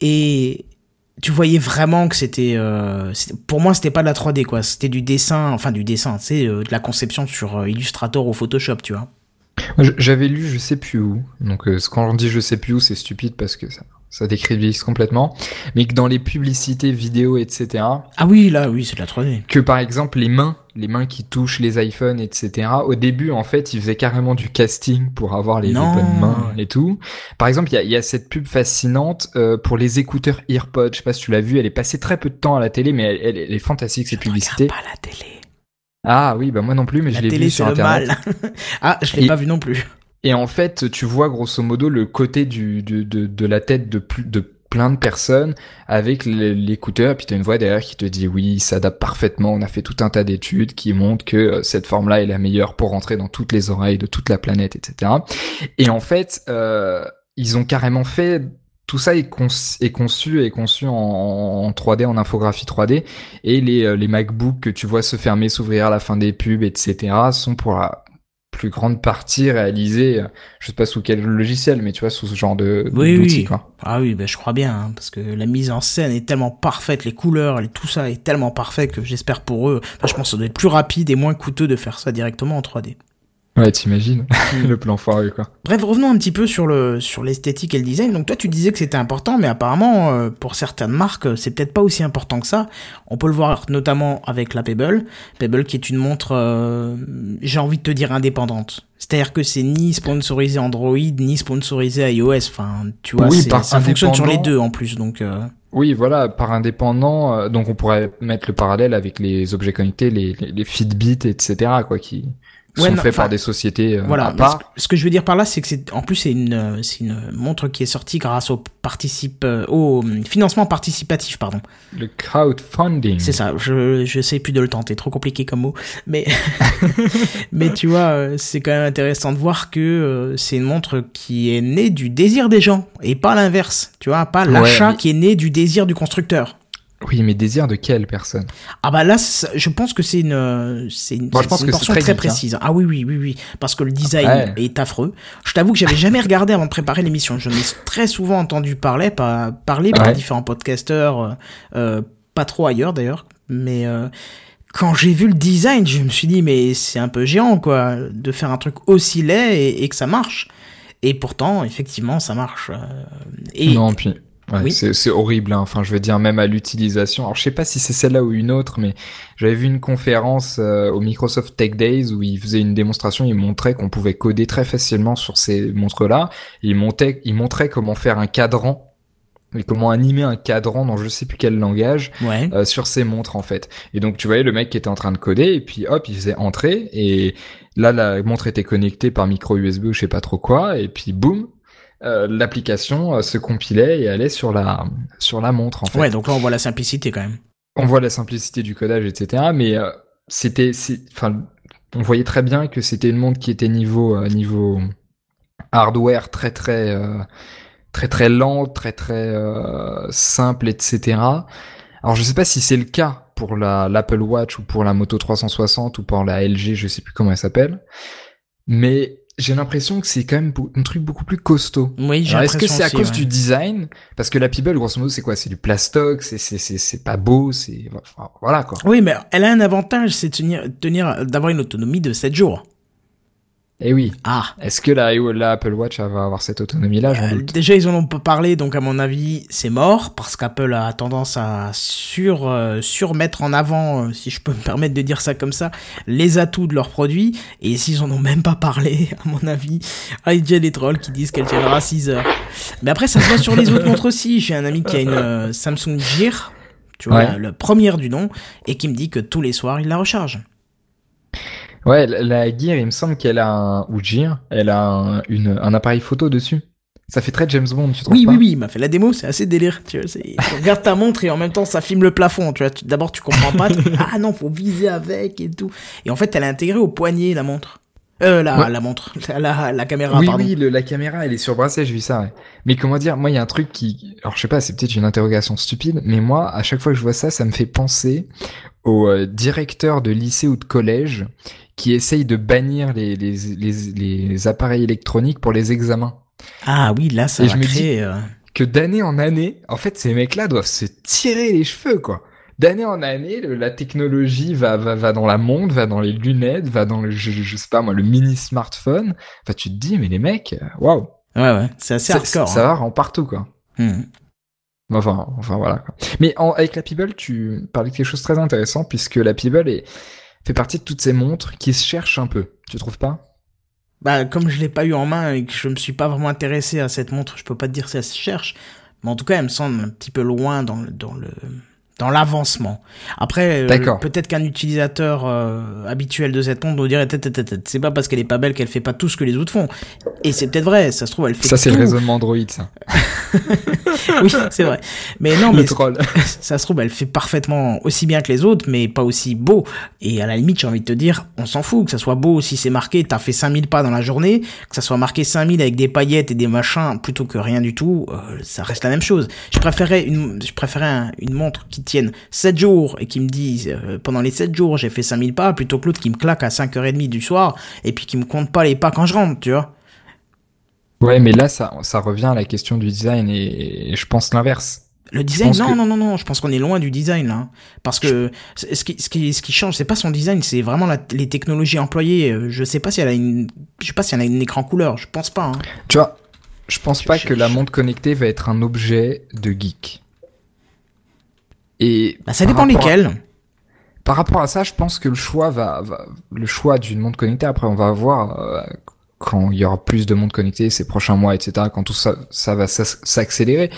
et tu voyais vraiment que c'était euh, pour moi c'était pas de la 3D quoi c'était du dessin enfin du dessin c'est euh, de la conception sur euh, Illustrator ou Photoshop tu vois j'avais lu je sais plus où donc quand on dit je sais plus où c'est stupide parce que ça ça décrivise complètement, mais que dans les publicités vidéo, etc. Ah oui, là, oui, c'est de la 3D. Que par exemple, les mains, les mains qui touchent les iPhones, etc. Au début, en fait, ils faisaient carrément du casting pour avoir les, bonnes mains et tout. Par exemple, il y a, y a, cette pub fascinante euh, pour les écouteurs EarPods. Je sais pas si tu l'as vu, elle est passée très peu de temps à la télé, mais elle, elle, est fantastique cette publicité. pas la télé. Ah oui, bah moi non plus, mais je l'ai vu sur internet. Mal. ah, je l'ai pas vu non plus. Et en fait, tu vois grosso modo le côté du, de, de, de la tête de, plus, de plein de personnes avec l'écouteur, puis tu as une voix derrière qui te dit oui, ça s'adapte parfaitement, on a fait tout un tas d'études qui montrent que euh, cette forme-là est la meilleure pour rentrer dans toutes les oreilles de toute la planète, etc. Et en fait, euh, ils ont carrément fait tout ça est, est, conçu est conçu en, en, 3D, en infographie 3D, et les, euh, les MacBooks que tu vois se fermer, s'ouvrir à la fin des pubs, etc., sont pour plus grande partie réalisée, je sais pas sous quel logiciel, mais tu vois, sous ce genre de oui, oui. Quoi. Ah oui, ben je crois bien, hein, parce que la mise en scène est tellement parfaite, les couleurs, tout ça est tellement parfait que j'espère pour eux, enfin, je pense que ça doit être plus rapide et moins coûteux de faire ça directement en 3D. Ouais, t'imagines le plan foireux quoi. Bref, revenons un petit peu sur le sur l'esthétique et le design. Donc toi, tu disais que c'était important, mais apparemment euh, pour certaines marques, c'est peut-être pas aussi important que ça. On peut le voir notamment avec la Pebble, Pebble qui est une montre, euh, j'ai envie de te dire indépendante. C'est-à-dire que c'est ni sponsorisé Android ni sponsorisé iOS. Enfin, tu vois, ça fonctionne sur les deux en plus, donc. Euh... Oui, voilà, par indépendant. Euh, donc on pourrait mettre le parallèle avec les objets connectés, les, les, les Fitbit, etc. quoi, qui ouais, sont faits par des sociétés euh, voilà, à part. Ce que je veux dire par là, c'est que c'est en plus c'est une euh, c'est une montre qui est sortie grâce au participe euh, au financement participatif, pardon. Le crowdfunding. C'est ça. Je je sais plus de le tenter, trop compliqué comme mot, mais mais tu vois, c'est quand même intéressant de voir que c'est une montre qui est née du désir des gens et pas l'inverse. Tu vois, pas l'achat qui est né du désir du constructeur. Oui, mais désir de quelle personne? Ah bah là, je pense que c'est une, c'est une, portion très, hein. précise. Ah oui, oui, oui, oui, parce que le design est affreux. Je t'avoue que j'avais jamais regardé avant de préparer l'émission. Je ai très souvent entendu parler, par, parler par différents podcasteurs, euh, euh, pas trop ailleurs d'ailleurs, mais euh, quand j'ai vu le design, je me suis dit mais c'est un peu géant quoi, de faire un truc aussi laid et, et que ça marche. Et pourtant, effectivement, ça marche. et non, puis Ouais, c'est horrible. Hein. Enfin, je veux dire, même à l'utilisation. Alors, je sais pas si c'est celle-là ou une autre, mais j'avais vu une conférence euh, au Microsoft Tech Days où ils faisaient une démonstration. Ils montraient qu'on pouvait coder très facilement sur ces montres-là. Ils montraient, ils montraient comment faire un cadran et comment animer un cadran dans je sais plus quel langage euh, sur ces montres en fait. Et donc tu voyais le mec qui était en train de coder et puis hop, il faisait entrer et là la montre était connectée par micro USB ou je sais pas trop quoi et puis boum, euh, l'application euh, se compilait et allait sur la sur la montre en fait. Ouais, donc là on voit la simplicité quand même. On voit la simplicité du codage, etc. Mais euh, c'était, enfin, on voyait très bien que c'était une montre qui était niveau niveau hardware très très euh, très très lent, très très euh, simple, etc. Alors je sais pas si c'est le cas pour la l'Apple Watch ou pour la Moto 360 ou pour la LG, je sais plus comment elle s'appelle, mais j'ai l'impression que c'est quand même un truc beaucoup plus costaud. Oui, j'ai Est-ce que c'est à aussi, cause ouais. du design? Parce que la Peeble, grosso modo, c'est quoi? C'est du plastoc, c'est c'est c'est c'est pas beau, c'est enfin, voilà quoi. Oui, mais elle a un avantage, c'est de tenir, tenir, d'avoir une autonomie de 7 jours. Et oui. Ah. Est-ce que la, la Apple Watch va avoir cette autonomie-là Euh, déjà, ils en ont pas parlé, donc à mon avis, c'est mort, parce qu'Apple a tendance à sur, euh, surmettre en avant, euh, si je peux me permettre de dire ça comme ça, les atouts de leurs produits, et s'ils en ont même pas parlé, à mon avis, ah, il y a des trolls qui disent qu'elle tiendra 6 heures. Mais après, ça se voit sur les autres montres aussi. J'ai un ami qui a une euh, Samsung Gear, tu vois, Ouais. la, la première du nom, et qui me dit que tous les soirs, il la recharge. Ouais, la, la Gear, il me semble qu'elle a un ou Gear, elle a un, une, un appareil photo dessus. Ça fait très James Bond, tu trouves Oui, pas oui, oui, il m'a fait la démo, c'est assez délire. Tu, vois, tu regardes ta montre et en même temps ça filme le plafond. Tu vois, d'abord tu comprends pas. tu- ah non, faut viser avec et tout. Et en fait, elle est intégrée au poignet la montre. Euh, la, Ouais. la montre, la, la, caméra. oui, pardon. oui, le- la caméra, elle est sur bracelet, j'ai vu ça. Ouais. Mais comment dire, moi, il y a un truc qui, alors je sais pas, c'est peut-être une interrogation stupide, mais moi, à chaque fois que je vois ça, ça me fait penser au euh, directeur de lycée ou de collège qui essaye de bannir les, les, les, les appareils électroniques pour les examens. Ah oui, là ça Et va je me dis- euh, Que d'année en année, en fait, ces mecs-là doivent se tirer les cheveux, quoi. D'année en année, le- la technologie va, va, va dans la montre, va dans les lunettes, va dans le, je, je- sais pas moi, le mini smartphone. Enfin, tu te dis, mais les mecs, euh, waouh. Ouais, ouais, c'est assez Ça, hardcore. ça va en partout, quoi. hein. Hmm. Enfin, enfin voilà. Quoi. Mais en- avec la Peeble, tu parlais de quelque chose de très intéressant puisque la Peeble est, fait partie de toutes ces montres qui se cherchent un peu. Tu trouves pas? Bah, comme je l'ai pas eu en main et que je me suis pas vraiment intéressé à cette montre, je peux pas te dire si elle se cherche. Mais en tout cas, elle me semble un petit peu loin dans le, dans le, dans l'avancement. Après, euh, peut-être qu'un utilisateur euh, habituel de cette montre nous dirait, c'est pas parce qu'elle est pas belle qu'elle fait pas tout ce que les autres font. Et c'est peut-être vrai, ça se trouve, elle fait Ça, c'est le raisonnement Android, ça. oui, c'est vrai. Mais non, le mais troll. ça se trouve, elle fait parfaitement aussi bien que les autres, mais pas aussi beau. Et à la limite, j'ai envie de te dire, on s'en fout, que ça soit beau, si c'est marqué, t'as fait 5000 pas dans la journée, que ça soit marqué 5000 avec des paillettes et des machins, plutôt que rien du tout, euh, ça reste la même chose. Je préférais une, je préférais un- une montre qui tienne 7 jours et qui me dise, euh, pendant les 7 jours, j'ai fait 5000 pas, plutôt que l'autre qui me claque à 5h30 du soir, et puis qui me compte pas les pas quand je rentre, tu vois. Ouais, mais là, ça, ça revient à la question du design et, et je pense l'inverse. Le design, non, que- non, non, non, je pense qu'on est loin du design là. Parce que ce qui, ce qui, ce qui change, c'est pas son design, c'est vraiment la- les technologies employées. Euh, Je sais pas si elle a une, je sais pas si elle a une écran couleur, je pense pas. Hein. Tu vois, je pense Je pas que la montre connectée va être un objet de geek. Et Bah, ça dépend à- lesquels. Par rapport à ça, je pense que le choix va, va le choix d'une montre connectée. Après, on va voir euh, quand il y aura plus de montres connectées ces prochains mois, etc. Quand tout ça, ça va s'ac- s'accélérer.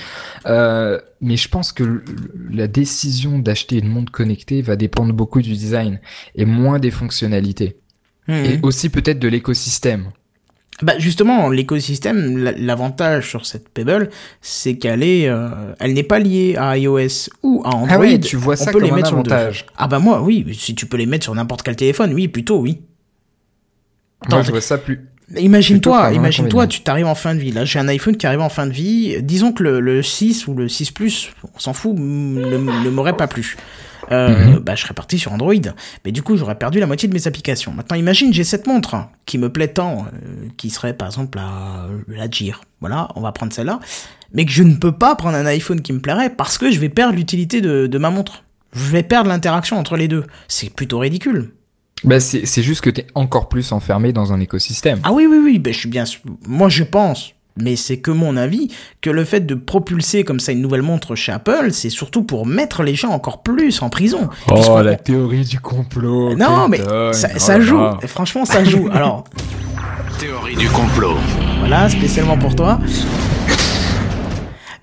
Euh, mais je pense que la décision d'acheter une montre connectée va dépendre beaucoup du design et moins des fonctionnalités. Mhm. Et aussi peut-être de l'écosystème. Bah justement, l'écosystème, la- l'avantage sur cette Pebble, c'est qu'elle est, euh, elle n'est pas liée à iOS ou à Android. Ah oui, tu vois On ça peut les comme un mettre sur le deux. avantage. Ah bah moi, oui, si tu peux les mettre sur n'importe quel téléphone, oui, plutôt oui. Moi, Attends, je vois ça plus. Plutôt Imagine-toi, imagine-toi, tu t'arrives en fin de vie. Là, j'ai un iPhone qui arrive en fin de vie. Disons que le, le 6 ou le 6 Plus, on s'en fout, ne, ne m'aurait pas plu. Euh, Mhm. bah, je serais parti sur Android. Mais du coup, j'aurais perdu la moitié de mes applications. Maintenant, imagine, j'ai cette montre hein, qui me plaît tant, euh, qui serait par exemple la, la Gear. Voilà, on va prendre celle-là. Mais que je ne peux pas prendre un iPhone qui me plairait parce que je vais perdre l'utilité de, de ma montre. Je vais perdre l'interaction entre les deux. C'est plutôt ridicule. Bah, c'est juste que t'es encore plus enfermé dans un écosystème. Ah oui, oui, oui, ben, je suis bien. sûr- Moi, je pense, mais c'est que mon avis, que le fait de propulser comme ça une nouvelle montre chez Apple, c'est surtout pour mettre les gens encore plus en prison. Oh, la théorie du complot. Non, mais ça, oh ça là joue. Franchement, ça joue. Alors, Théorie du complot. voilà, spécialement pour toi.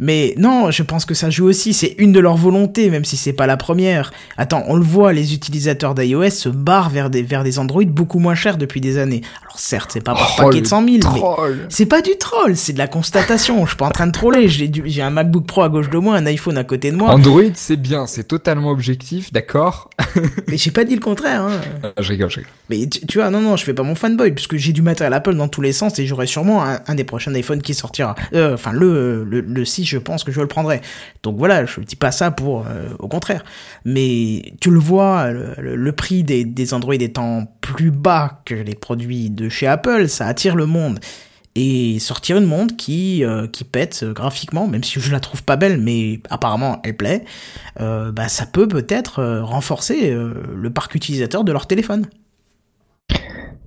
Mais non, je pense que ça joue aussi. C'est une de leurs volontés, même si c'est pas la première. Attends, on le voit, les utilisateurs d'iOS se barrent vers des, vers des Android beaucoup moins chers depuis des années. Alors certes, c'est pas par Oh, paquet de le 100 000, mais c'est pas du troll, c'est de la constatation. Je suis pas en train de troller. J'ai du- j'ai un MacBook Pro à gauche de moi, un iPhone à côté de moi. Android, c'est bien, c'est totalement objectif, d'accord Mais j'ai pas dit le contraire. Hein. Euh, Je rigole, je rigole. Mais tu, tu vois, non, non, je fais pas mon fanboy, puisque j'ai du matériel Apple dans tous les sens et j'aurai sûrement un, un des prochains iPhone qui sortira. Euh, Enfin, le, le, le 6, je pense que je le prendrai. Donc voilà, je dis pas ça pour. euh, au contraire. Mais tu le vois, le, le- le prix des, des Android étant plus bas que les produits de chez Apple, ça attire le monde. Et sortir une montre qui, euh, qui pète euh, graphiquement, même si je la trouve pas belle, mais apparemment elle plaît, euh, bah, ça peut peut-être renforcer le parc utilisateur de leur téléphone.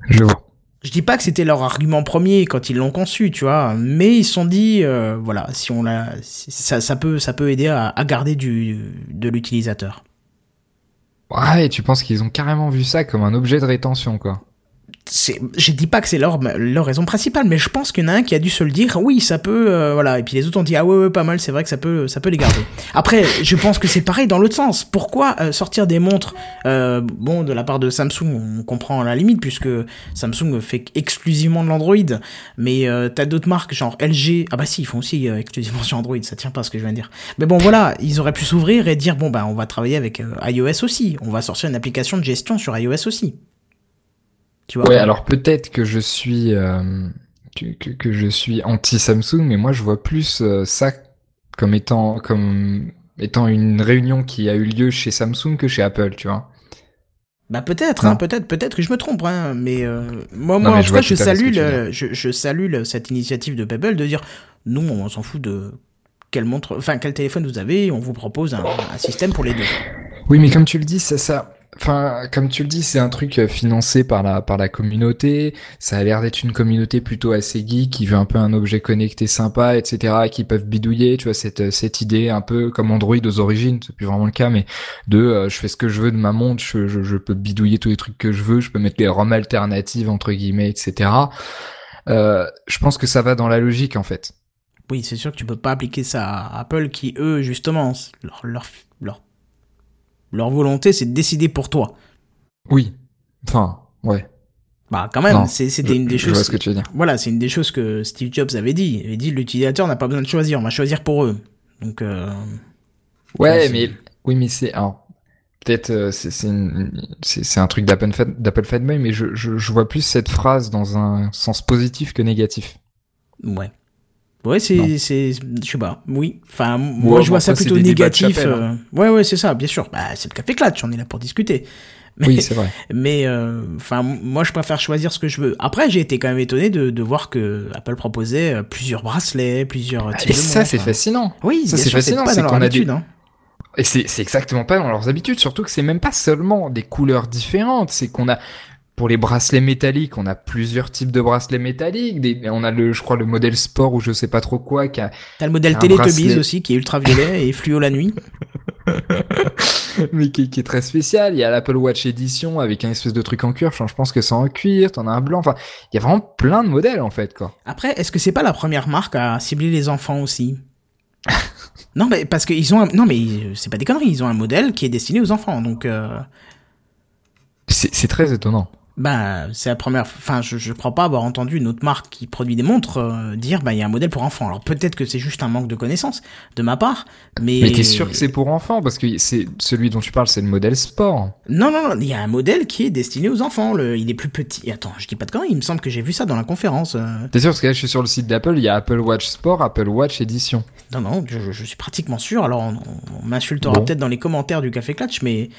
Je vois. Je dis pas que c'était leur argument premier quand ils l'ont conçu, tu vois, mais ils se sont dit, euh, voilà, si on l'a, ça, ça peut, ça peut aider à, à garder du, de l'utilisateur. Ouais, tu penses qu'ils ont carrément vu ça comme un objet de rétention, quoi. Je dis pas que c'est leur, leur raison principale, mais je pense qu'il y en a un qui a dû se le dire, oui, ça peut, euh, voilà, et puis les autres ont dit, ah ouais, pas mal, c'est vrai que ça peut, ça peut les garder. Après, je pense que c'est pareil dans l'autre sens. Pourquoi euh, sortir des montres, euh, bon, de la part de Samsung, on comprend à la limite, puisque Samsung fait exclusivement de l'Android, mais t'as d'autres marques, genre LG, ah bah si, ils font aussi exclusivement sur Android, ça tient pas ce que je viens de dire. Mais bon, voilà, ils auraient pu s'ouvrir et dire, bon, bah, on va travailler avec iOS aussi, on va sortir une application de gestion sur iOS aussi. Tu vois Ouais, alors peut-être que je suis euh, que, que, que je suis anti Samsung, mais moi je vois plus euh, ça comme étant comme étant une réunion qui a eu lieu chez Samsung que chez Apple, tu vois. Bah peut-être, hein, peut-être, peut-être que je me trompe, hein, mais euh, moi, Non, moi mais en je tout cas, je salue, le, je, je salue le- cette initiative de Pebble de dire, nous, on s'en fout de quelle montre, enfin quel téléphone vous avez, on vous propose un, un système pour les deux. Oui, mais comme tu le dis, ça, ça, enfin, comme tu le dis, c'est un truc euh, financé par la, par la communauté. Ça a l'air d'être une communauté plutôt assez geek, qui veut un peu un objet connecté sympa, etc., et qui peuvent bidouiller, tu vois, cette, euh, cette idée un peu comme Android aux origines, c'est plus vraiment le cas, mais de, euh, je fais ce que je veux de ma montre, je, je, je peux bidouiller tous les trucs que je veux, je peux mettre les ROM alternatives, entre guillemets, etc. Euh, je pense que ça va dans la logique, en fait. Oui, c'est sûr que tu peux pas appliquer ça à Apple qui, eux, justement, leur, leur, leur, volonté, c'est de décider pour toi. Oui. Enfin, ouais. Bah quand même, c'était une des je choses. vois ce que tu veux dire. Voilà, c'est une des choses que Steve Jobs avait dit. Il avait dit l'utilisateur n'a pas besoin de choisir, on va choisir pour eux. Donc, euh, Ouais, mais oui, mais c'est alors peut-être euh, c'est un truc d'Apple fanboy, mais je, je je vois plus cette phrase dans un sens positif que négatif. Ouais. Ouais, Non. c'est, c'est, je sais pas, oui. Enfin, moi, je vois ça plutôt négatif. chapelle, euh, Ouais, ouais, c'est ça, bien sûr. Bah, c'est le café clutch, on est là pour discuter. Mais, Oui, c'est vrai. mais, euh, enfin, moi, je préfère choisir ce que je veux. Après, j'ai été quand même étonné de, de voir que Apple proposait euh, plusieurs bracelets, plusieurs types Et de ça, c'est hein. fascinant. Oui, Ça, c'est sûr, fascinant, pas c'est dans leur qu'on a habitude, des- hein. Et c'est c'est exactement pas dans leurs habitudes, surtout que c'est même pas seulement des couleurs différentes, c'est qu'on a pour les bracelets métalliques, on a plusieurs types de bracelets métalliques. Des, on a le, je crois, le modèle sport ou je sais pas trop quoi, qui a, T'as le modèle Teletubbies bracelet. aussi, qui est ultraviolet et fluo la nuit. mais qui, qui est très spécial. Il y a l'Apple Watch Edition avec un espèce de truc en cuir. Enfin, je pense que c'est en cuir. T'en as un blanc. Enfin, il y a vraiment plein de modèles en fait, quoi. Après, est-ce que c'est pas la première marque à cibler les enfants aussi? Non, mais parce qu'ils ont un... non, mais c'est pas des conneries. Ils ont un modèle qui est destiné aux enfants, donc euh, C'est c'est très étonnant. Bah c'est la première. Enfin, je, je crois pas avoir entendu une autre marque qui produit des montres euh, dire bah il y a un modèle pour enfants. Alors peut-être que c'est juste un manque de connaissances de ma part, mais Mais t'es sûr que c'est pour enfants? Parce que c'est celui dont tu parles, c'est le modèle sport. non non non, il y a un modèle qui est destiné aux enfants. Le... Il est plus petit. Attends, je dis pas de conneries. Il me semble que j'ai vu ça dans la conférence. euh. T'es sûr? Parce que là, je suis sur le site d'Apple, il y a Apple Watch Sport, Apple Watch Edition. Non, non, je, je suis pratiquement sûr. Alors, on, on m'insultera Bon. peut-être dans les commentaires du Café Clutch, mais,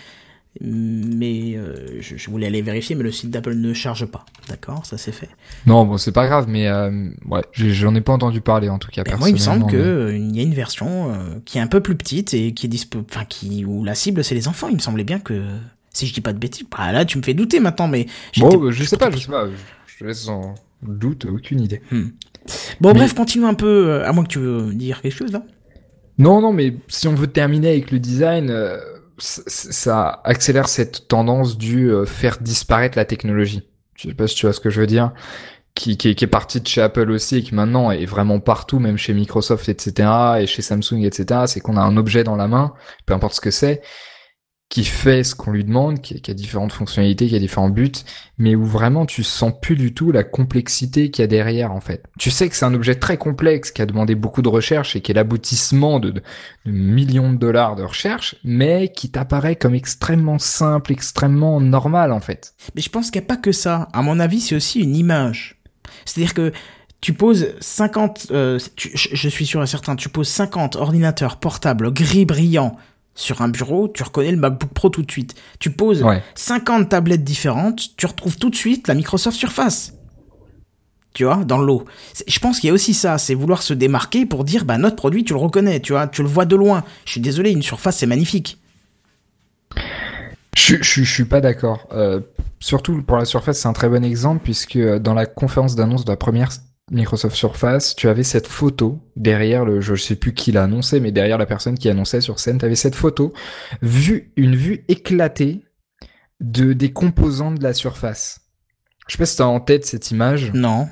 mais euh, je, je voulais aller vérifier, mais le site d'Apple ne charge pas. D'accord, ça c'est fait. Non, bon, c'est pas grave, mais euh, ouais, j'en ai pas entendu parler en tout cas. Et moi, il me semble que euh, y a une version euh, qui est un peu plus petite et qui est dispo, enfin, qui où la cible c'est les enfants. Il me semblait bien que si je dis pas de bêtises, bah là tu me fais douter maintenant, mais Bon, je sais pas, je sais pas. Je laisse en doute, aucune idée. Hmm. Bon, Mais- bref, continue un peu. à moins que tu veux dire quelque chose là. Non, non, mais si on veut terminer avec le design, euh, ça accélère cette tendance du euh, faire disparaître la technologie. Je sais pas si tu vois ce que je veux dire. Qui, qui, qui est partie de chez Apple aussi et qui maintenant est vraiment partout, même chez Microsoft, etc. et chez Samsung, etc. C'est qu'on a un objet dans la main, peu importe ce que c'est, qui fait ce qu'on lui demande, qui, a différentes fonctionnalités, qui a différents buts, mais où vraiment tu sens plus du tout la complexité qu'il y a derrière en fait. Tu sais que c'est un objet très complexe qui a demandé beaucoup de recherche et qui est l'aboutissement de, millions de dollars de recherche, mais qui t'apparaît comme extrêmement simple, extrêmement normal en fait. Mais je pense qu'il n'y a pas que ça. À mon avis, c'est aussi une image. C'est-à-dire que tu poses 50, euh, tu, je suis sûr et certain, tu poses 50 ordinateurs portables gris brillants sur un bureau, tu reconnais le MacBook Pro tout de suite. Tu poses 50 tablettes différentes, tu retrouves tout de suite la Microsoft Surface. Tu vois, dans l'eau. Je pense qu'il y a aussi ça, c'est vouloir se démarquer pour dire, bah, notre produit, tu le reconnais, tu vois, tu le vois de loin. Je suis désolé, une Surface, c'est magnifique. Je, je, je suis pas d'accord. Euh, surtout pour la Surface, c'est un très bon exemple puisque euh, dans la conférence d'annonce de la première Microsoft Surface, tu avais cette photo derrière le, je sais plus qui l'a annoncé, mais derrière la personne qui annonçait sur scène, tu avais cette photo, vue, une vue éclatée de, des composants de la surface. Je sais pas si t'as en tête cette image. Non.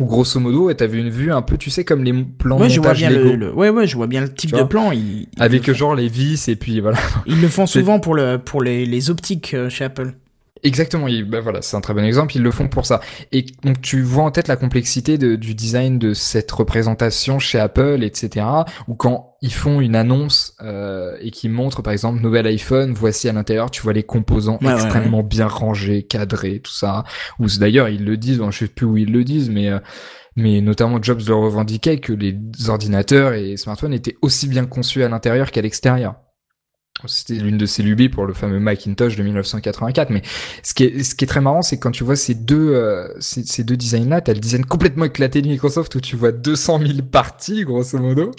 Ou grosso modo, et t'avais une vue un peu, tu sais, comme les plans ouais, de je vois bien Lego. le, le- ouais, ouais, je vois bien le type de plan. Ils, ils Avec genre les vis et puis voilà. Ils le font souvent pour le, pour les, les optiques euh, chez Apple. Exactement, il- bah voilà, c'est un très bon exemple, ils le font pour ça. Et donc tu vois en tête la complexité de- du design de cette représentation chez Apple, etc. Ou quand ils font une annonce euh, et qu'ils montrent par exemple nouvel iPhone, voici à l'intérieur, tu vois les composants Ouais, ouais, extrêmement bien rangés, cadrés, tout ça. Ou d'ailleurs ils le disent, bon, je sais plus où ils le disent, mais euh, mais notamment Jobs le revendiquait que les ordinateurs et smartphones étaient aussi bien conçus à l'intérieur qu'à l'extérieur. C'était l'une de ses lubies pour le fameux Macintosh de 1984. Mais ce qui est, ce qui est très marrant, c'est quand tu vois ces deux, euh, ces, ces deux designs-là, t'as le design complètement éclaté de Microsoft où tu vois 200 000 parties, grosso modo,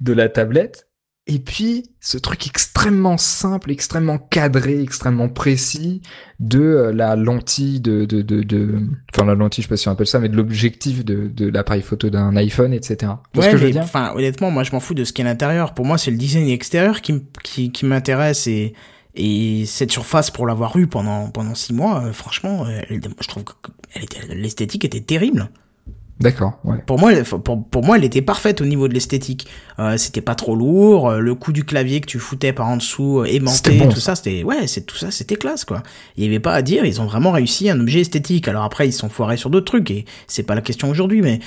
de la tablette. Et puis, ce truc extrêmement simple, extrêmement cadré, extrêmement précis de euh, la lentille de, de, de, de, enfin, la lentille, je sais pas si on appelle ça, mais de l'objectif de, de l'appareil photo d'un iPhone, etc. Ce Ouais, que je veux mais dire? enfin, honnêtement, moi, je m'en fous de ce qu'il y a à l'intérieur. Pour moi, c'est le design extérieur qui, qui, qui m'intéresse et, et cette surface pour l'avoir eu pendant, pendant six mois, euh, franchement, euh, elle- je trouve que l'esthétique était terrible. D'accord, ouais. Pour moi, elle- pour, pour moi, elle était parfaite au niveau de l'esthétique. Euh, c'était pas trop lourd. euh, Le coup du clavier que tu foutais par en dessous, euh, aimanté, bon, tout ça, c'était ouais, c'est tout ça, c'était classe quoi. Il y avait pas à dire. Ils ont vraiment réussi un objet esthétique. Alors après, ils sont foirés sur d'autres trucs et c'est pas la question aujourd'hui, mais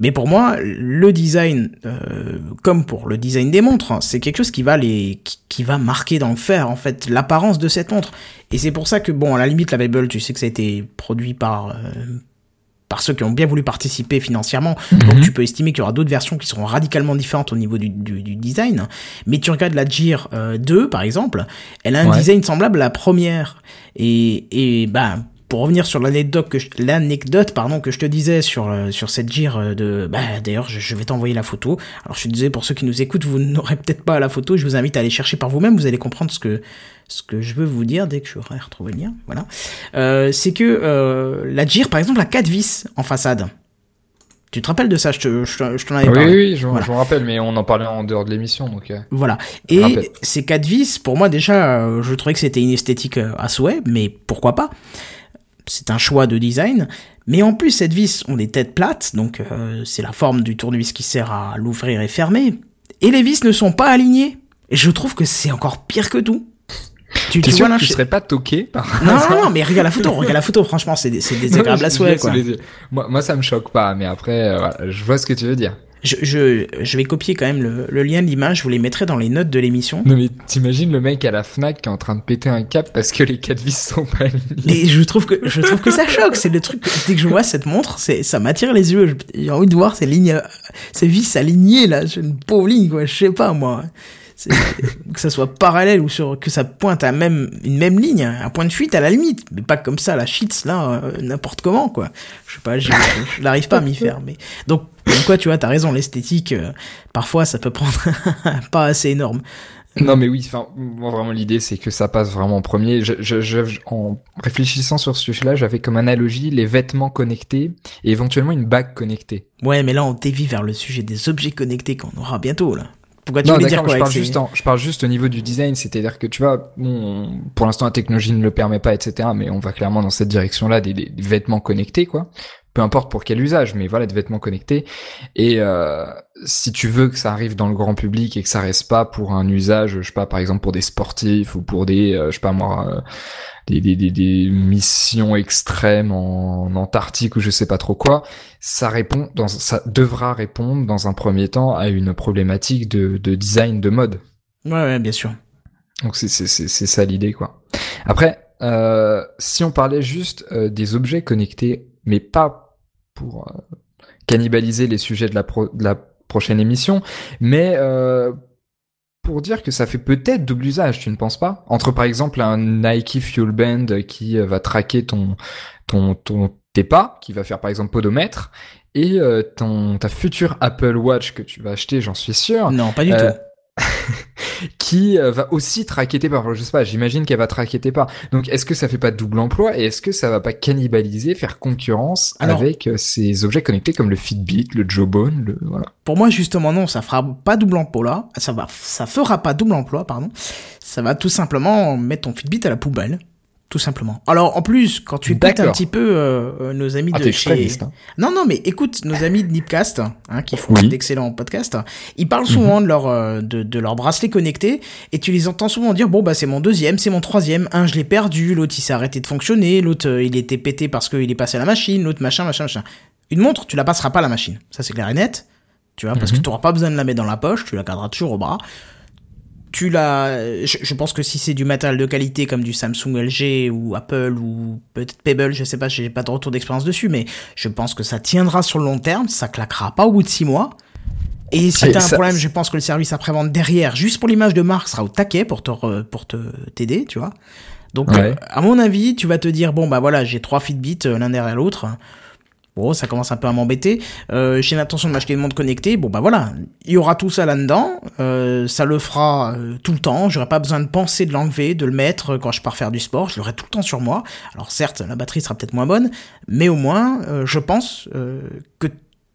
mais pour moi, le design, euh, comme pour le design des montres, hein, c'est quelque chose qui va les, qui, qui va marquer dans le fer en fait l'apparence de cette montre. Et c'est pour ça que bon, à la limite, la Babel, tu sais que ça a été produit par euh, par ceux qui ont bien voulu participer financièrement. Donc tu peux estimer qu'il y aura d'autres versions qui seront radicalement différentes au niveau du, du, du design. Mais tu regardes la Gear euh, 2 par exemple, elle a un Ouais. design semblable à la première. Et, et bah pour revenir sur l'anecdote que je, l'anecdote pardon que je te disais sur euh, sur cette Gear euh, de bah d'ailleurs je, je vais t'envoyer la photo. Alors je suis désolé pour ceux qui nous écoutent, vous n'aurez peut-être pas la photo, je vous invite à aller chercher par vous-même, vous allez comprendre ce que ce que je veux vous dire dès que j'aurai retrouvé le lien, voilà. Euh, c'est que euh, la Gear par exemple a quatre vis en façade. Tu te rappelles de ça? Je te je, te- je t'en avais Oui, parlé. oui, je, Voilà. je me rappelle, mais on en parlait en dehors de l'émission, donc. Voilà. Et ces quatre vis, pour moi déjà, je trouvais que c'était une esthétique à souhait, mais pourquoi pas? C'est un choix de design. Mais en plus, cette vis ont des têtes plates, donc euh, c'est la forme du tournevis qui sert à l'ouvrir et fermer. Et les vis ne sont pas alignées. Et je trouve que c'est encore pire que tout. Tu, tu sûr vois que tu l'inch- serais pas toqué par Non, non, non, mais regarde la photo, regarde la photo, franchement, c'est désagréable à Je- souhait, je- quoi. les. Moi, moi, ça me choque pas, mais après, euh, voilà, je vois ce que tu veux dire. Je, je, je vais copier quand même le, le lien de l'image, je vous les mettrai dans les notes de l'émission. Non, mais t'imagines le mec à la Fnac qui est en train de péter un cap parce que les quatre vis sont pas alignés. Et je trouve que je trouve que ça choque. C'est le truc. Dès que je vois cette montre, c'est ça m'attire les yeux. J'ai envie de voir ces lignes, euh, ces vis alignées là. J'ai une pauvre ligne quoi. Je sais pas moi. Que ça soit parallèle ou sur que ça pointe à même une même ligne, un point de fuite à la limite, mais pas comme ça la cheats là euh, n'importe comment quoi. Je sais pas, je, n'arrive pas à m'y faire. Mais donc comme quoi tu vois, t'as raison, l'esthétique euh, parfois ça peut prendre un pas assez énorme. Non, mais oui, enfin, moi, vraiment, l'idée, c'est que ça passe vraiment en premier. Je, je, je- en réfléchissant sur ce sujet-là, j'avais comme analogie les vêtements connectés et éventuellement une bague connectée. Ouais, mais là on dévie vers le sujet des objets connectés qu'on aura bientôt là. Pourquoi tu non, voulais dire d'accord, quoi je parle juste en- je parle juste au niveau du design, c'est-à-dire que tu vois, bon, pour l'instant la technologie ne le permet pas, etc. Mais on va clairement dans cette direction-là des- des vêtements connectés, quoi. Peu importe pour quel usage, mais voilà, des vêtements connectés. Et euh, si tu veux que ça arrive dans le grand public et que ça reste pas pour un usage, je sais pas, par exemple pour des sportifs ou pour des, euh, je sais pas moi, euh, des, des, des, des, missions extrêmes en, Antarctique ou je sais pas trop quoi, ça répond, dans, ça devra répondre dans un premier temps à une problématique de, de design de mode. Ouais, ouais, bien sûr. Donc c'est ça l'idée quoi. Après, euh, si on parlait juste des objets connectés, mais pas pour euh, cannibaliser les sujets de la, de la prochaine émission, mais euh, pour dire que ça fait peut-être double usage, tu ne penses pas? Entre par exemple un Nike Fuel Band qui euh, va traquer ton, ton, ton, tes pas, qui va faire par exemple podomètre, et ton, ta future Apple Watch que tu vas acheter, j'en suis sûr. Non, pas du tout. qui euh, va aussi traquer tes pas. je sais pas, j'imagine qu'elle va traquer tes pas. Donc, est-ce que ça fait pas double emploi et est-ce que ça va pas cannibaliser, faire concurrence avec euh, ces objets connectés comme le Fitbit, le Jawbone, le voilà. Pour moi, justement, non, ça fera pas double emploi. Ça va, ça fera pas double emploi, pardon. Ça va tout simplement mettre ton Fitbit à la poubelle tout simplement. Alors en plus, quand tu écoutes un petit peu euh, euh, nos amis ah, de chez... Hein. Non, non, mais écoute nos amis de Nipcast, hein, qui font d'excellents podcasts, ils parlent souvent mhm. de leur euh, de, de leur bracelet connecté, et tu les entends souvent dire bon bah c'est mon deuxième, c'est mon troisième, un je l'ai perdu, l'autre il s'est arrêté de fonctionner, l'autre il était pété parce qu'il est passé à la machine, l'autre machin, machin, machin. Une montre, tu la passeras pas à la machine, ça c'est clair et net. Tu vois, parce que mhm. tu n'auras pas besoin de la mettre dans la poche, tu la garderas toujours au bras tu l'as. Je, pense que si c'est du matériel de qualité comme du Samsung, LG ou Apple ou peut-être Pebble, je sais pas, j'ai pas de retour d'expérience dessus, mais je pense que ça tiendra sur le long terme, ça claquera pas au bout de six mois. Et si t'as un problème, je pense que le service après-vente derrière, juste pour l'image de marque, sera au taquet pour te pour te t'aider, tu vois. Donc, à mon avis, tu vas te dire bon bah voilà, j'ai trois Fitbit euh, l'un derrière l'autre. Bon, ça commence un peu à m'embêter. Euh, j'ai l'intention de m'acheter une montre connectée. Bon, bah voilà, il y aura tout ça là-dedans. Euh, ça le fera euh, tout le temps. J'aurai pas besoin de penser de l'enlever, de le mettre quand je pars faire du sport. Je l'aurai tout le temps sur moi. Alors certes, la batterie sera peut-être moins bonne, mais au moins, euh, je pense euh, que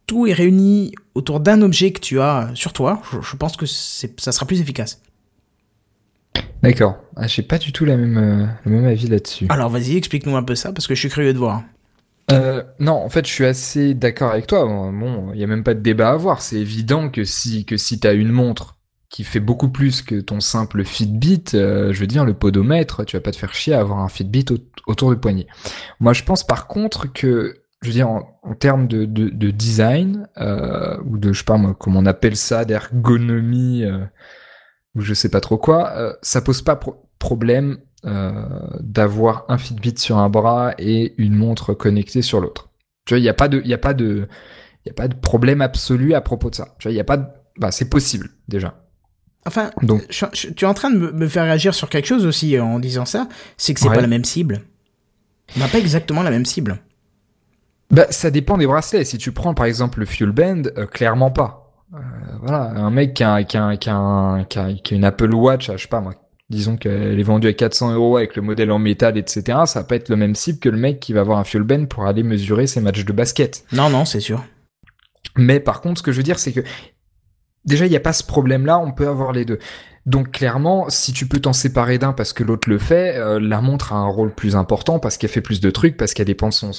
tout est réuni autour d'un objet que tu as sur toi. Je, je pense que ça sera plus efficace. D'accord. Ah, J'ai pas du tout la même, le même avis là-dessus. Alors vas-y, explique-nous un peu ça parce que je suis curieux de voir. Euh, non, en fait, je suis assez d'accord avec toi. Bon, il y a même pas de débat à avoir. C'est évident que si que si t'as une montre qui fait beaucoup plus que ton simple Fitbit, euh, je veux dire le podomètre, tu vas pas te faire chier à avoir un Fitbit autour du poignet. Moi, je pense par contre que je veux dire en, termes de, de, de design euh, ou de je sais pas moi comment on appelle ça d'ergonomie euh, ou je sais pas trop quoi, euh, ça pose pas problème d'avoir un Fitbit sur un bras et une montre connectée sur l'autre. Tu vois, il n'y a pas de, il a pas de, il a pas de problème absolu à propos de ça. Tu vois, il y a pas de, bah, c'est possible déjà. Enfin, Donc, tu es en train de me, faire réagir sur quelque chose aussi euh, en disant ça, c'est que c'est pas la même cible. On n'a pas exactement la même cible. Bah, ça dépend des bracelets. Si tu prends par exemple le Fuel Band, euh, clairement pas. voilà, un mec qui a, qui, a, qui, a qui, a, qui a une Apple Watch, je sais pas moi, disons qu'elle est vendue à 400 euros avec le modèle en métal, etc., ça va pas être le même cible que le mec qui va avoir un fuel band pour aller mesurer ses matchs de basket. Non, non, c'est sûr. Mais par contre, ce que je veux dire, c'est que déjà, il n'y a pas ce problème-là, on peut avoir les deux. Donc clairement, si tu peux t'en séparer d'un parce que l'autre le fait, euh, la montre a un rôle plus important parce qu'elle fait plus de trucs, parce qu'elle dépend de son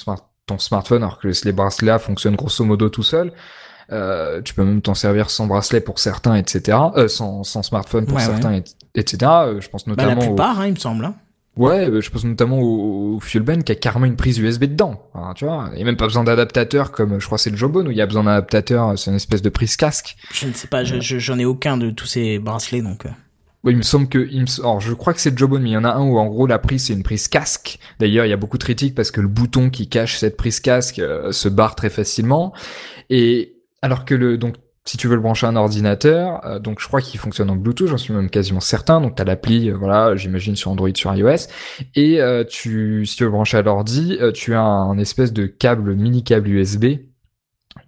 ton smartphone, alors que les bracelets fonctionnent grosso modo tout seul. Euh, tu peux même t'en servir sans bracelet pour certains, etc. Euh, sans, sans smartphone pour certains, etc. Euh, je pense notamment. Bah, la plupart, hein, il me semble. Hein. Ouais, euh, je pense notamment au, au Fuelband qui a carrément une prise USB dedans. tu vois, il n'y a même pas besoin d'adaptateur comme je crois c'est le Jawbone où il y a besoin d'adaptateur, c'est une espèce de prise casque. Je ne sais pas, j'en ai aucun de tous ces bracelets donc. Oui, il me semble que, il me... alors je crois que c'est le Jawbone, mais il y en a un où en gros la prise c'est une prise casque. D'ailleurs, il y a beaucoup de critiques parce que le bouton qui cache cette prise casque se barre très facilement. Et alors que le donc si tu veux le brancher à un ordinateur, euh, donc je crois qu'il fonctionne en Bluetooth, j'en suis même quasiment certain. Donc tu as l'appli, euh, voilà, j'imagine sur Android, sur iOS, et euh, tu, si tu veux le brancher à l'ordi, tu as un, espèce de câble, mini câble USB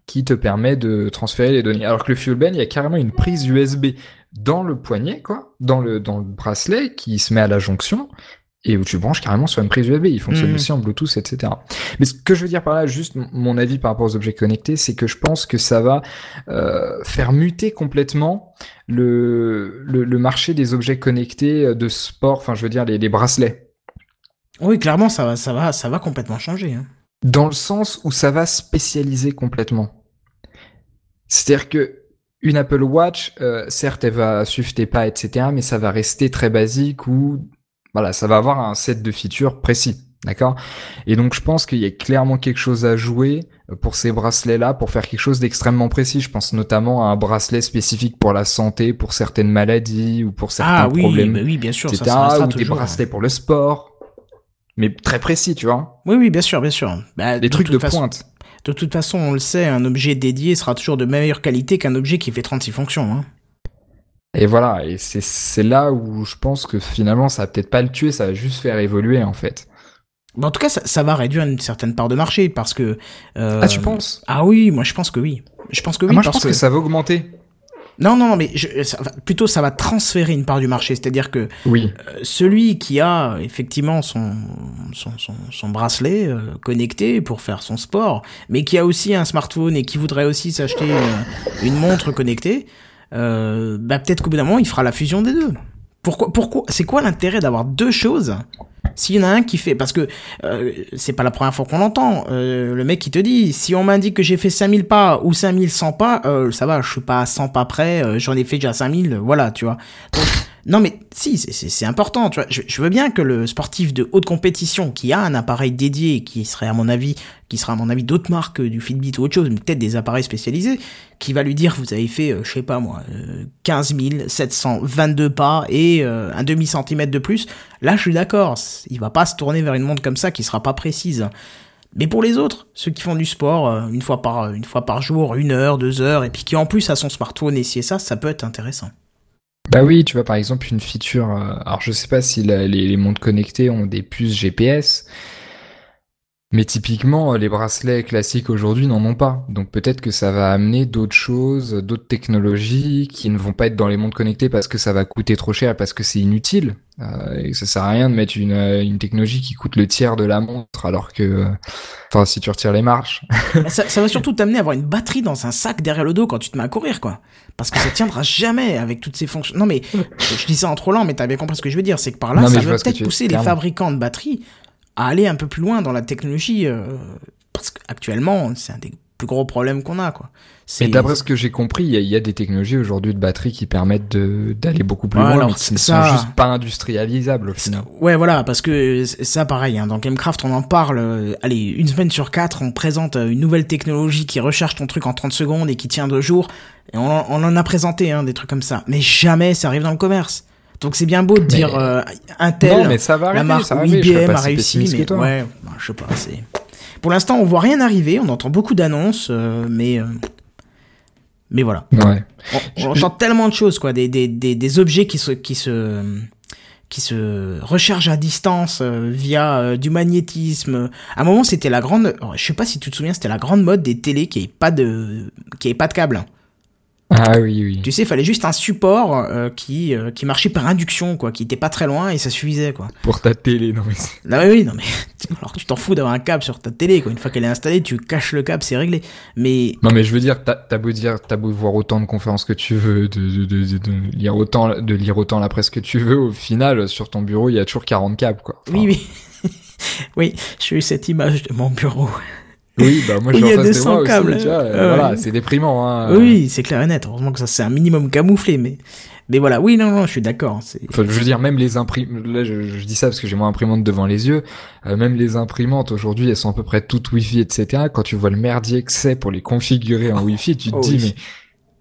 qui te permet de transférer les données. Alors que le FuelBand, il y a carrément une prise USB dans le poignet, quoi, dans le dans le bracelet qui se met à la jonction et où tu branches carrément sur une prise USB. Il fonctionne mhm. aussi en Bluetooth, etc. Mais ce que je veux dire par là, juste mon avis par rapport aux objets connectés, c'est que je pense que ça va euh, faire muter complètement le, le, marché des objets connectés de sport. Enfin, je veux dire les, les bracelets. Oui, clairement, ça va, ça va, ça va complètement changer. Hein. Dans le sens où ça va spécialiser complètement. C'est-à-dire que une Apple Watch, euh, certes, elle va suivre tes pas, etc., mais ça va rester très basique ou voilà, ça va avoir un set de features précis, d'accord? Et donc, je pense qu'il y a clairement quelque chose à jouer euh, pour ces bracelets-là, pour faire quelque chose d'extrêmement précis. Je pense notamment à un bracelet spécifique pour la santé, pour certaines maladies ou pour certains Ah oui, problèmes, bah oui, bien sûr, ça, etc. ça restera ou des bracelets pour le sport, mais très précis, tu vois? Oui, oui, bien sûr, bien sûr. Bah, Des de trucs de façon- pointe. De toute façon, on le sait, un objet dédié sera toujours de meilleure qualité qu'un objet qui fait 36 fonctions. Hein. Et voilà, et c'est là où je pense que finalement ça va peut-être pas le tuer, ça va juste faire évoluer en fait. En tout cas, ça, ça va réduire une certaine part de marché parce que. euh, Ah tu penses? Ah oui, moi je pense que oui. Je pense que oui Ah, Moi je pense que... ça va augmenter. Non, non, non, mais je, ça va- plutôt ça va transférer une part du marché. C'est-à-dire que Oui. euh, celui qui a effectivement son, son, son, son bracelet euh, connecté pour faire son sport, mais qui a aussi un smartphone et qui voudrait aussi s'acheter une montre connectée, euh, bah peut-être qu'au bout d'un moment il fera la fusion des deux. Pourquoi, pourquoi, c'est quoi l'intérêt d'avoir deux choses s'il y en a un qui fait, parce que euh, c'est pas la première fois qu'on l'entend, euh, le mec qui te dit, si on m'indique que j'ai fait 5000 pas ou 5100 pas, euh, ça va, je suis pas à 100 pas près, euh, j'en ai fait déjà 5000, voilà, tu vois. Donc, non mais si, c'est- important, tu vois. Je, je veux bien que le sportif de haute compétition qui a un appareil dédié, qui serait à mon avis, qui sera à mon avis d'autres marques, euh, du Fitbit ou autre chose, mais peut-être des appareils spécialisés, qui va lui dire vous avez fait, euh, je sais pas moi, euh, 15 722 pas et euh, un demi centimètre de plus. Là, je suis d'accord, il va pas se tourner vers une montre comme ça qui sera pas précise. Mais pour les autres, ceux qui font du sport euh, une fois par une fois par jour, une heure, deux heures, et puis qui en plus a son smartphone et et ça, ça peut être intéressant. Bah oui, tu vois par exemple une feature. euh, alors je sais pas si la- les, les montres connectées ont des puces GPS, mais typiquement euh, les bracelets classiques aujourd'hui n'en ont pas. Donc peut-être que ça va amener d'autres choses, d'autres technologies qui ne vont pas être dans les montres connectées parce que ça va coûter trop cher, parce que c'est inutile. Euh, et ça sert à rien de mettre une, euh, une technologie qui coûte le tiers de la montre, alors que, euh, enfin si tu retires les marches. Ça, ça va surtout t'amener à avoir une batterie dans un sac derrière le dos quand tu te mets à courir, quoi. Parce que ça tiendra jamais avec toutes ces fonctions. Non mais, je dis ça en trop lent, mais t'as bien compris ce que je veux dire. C'est que par là, Non, ça va peut-être pousser les fabricants de batteries à aller un peu plus loin dans la technologie. euh, parce qu'actuellement, c'est un des plus gros problèmes qu'on a, quoi. Et d'après ce que j'ai compris, il y, a- il y a des technologies aujourd'hui de batteries qui permettent d'aller beaucoup plus Ouais, loin, mais qui ne ça- sont juste pas industrialisables au final. Ouais, voilà, parce que c'est- ça, pareil, hein, dans Gamecraft, on en parle. euh, allez, une semaine sur quatre, on présente euh, une nouvelle technologie qui recharge ton truc en 30 secondes et qui tient deux jours. Et on, en- on en a présenté, hein, des trucs comme ça. Mais jamais ça arrive dans le commerce. Donc c'est bien beau de dire euh, Intel, non, mais ça va la marque ça va je IBM pas a si réussi, pessimiste mais que toi. ouais, bah, je sais pas. C'est pour l'instant, on voit rien arriver. On entend beaucoup d'annonces, euh, mais euh, mais voilà. Ouais. On, on entend tellement de choses, quoi, des, des, des, des objets qui se, qui se, qui se rechargent à distance euh, via euh, du magnétisme. À un moment, c'était la grande, oh, je sais pas si tu te souviens, c'était la grande mode des télés qui n'avaient pas de, qui pas de câble. Ah oui, oui. Tu sais, il fallait juste un support euh, qui, euh, qui marchait par induction, quoi, qui était pas très loin et ça suffisait, quoi. Pour ta télé, non mais Non, mais oui, non, mais alors tu t'en fous d'avoir un câble sur ta télé, quoi. Une fois qu'elle est installée, tu caches le câble, c'est réglé. Mais Non mais je veux dire, t'as beau dire, t'as beau voir autant de conférences que tu veux, de, de, de, de- de lire autant, de lire autant la presse que tu veux, au final, sur ton bureau, il y a toujours 40 câbles, quoi. Enfin, oui, oui. oui, j'ai eu cette image de mon bureau. Oui, bah moi je suis a en face de 200 moi aussi, tu vois, hein. euh, Ouais, voilà, c'est déprimant, hein. Oui, c'est clair et net. Heureusement que ça c'est un minimum camouflé, mais mais voilà. Oui, non, non, je suis d'accord. C'est Enfin, je veux dire, même les imprimantes, là je, je dis ça parce que j'ai mon imprimante devant les yeux, euh, même les imprimantes aujourd'hui, elles sont à peu près toutes Wi-Fi, etc. Quand tu vois le merdier que c'est pour les configurer en Wi-Fi, tu te Oh dis, oui.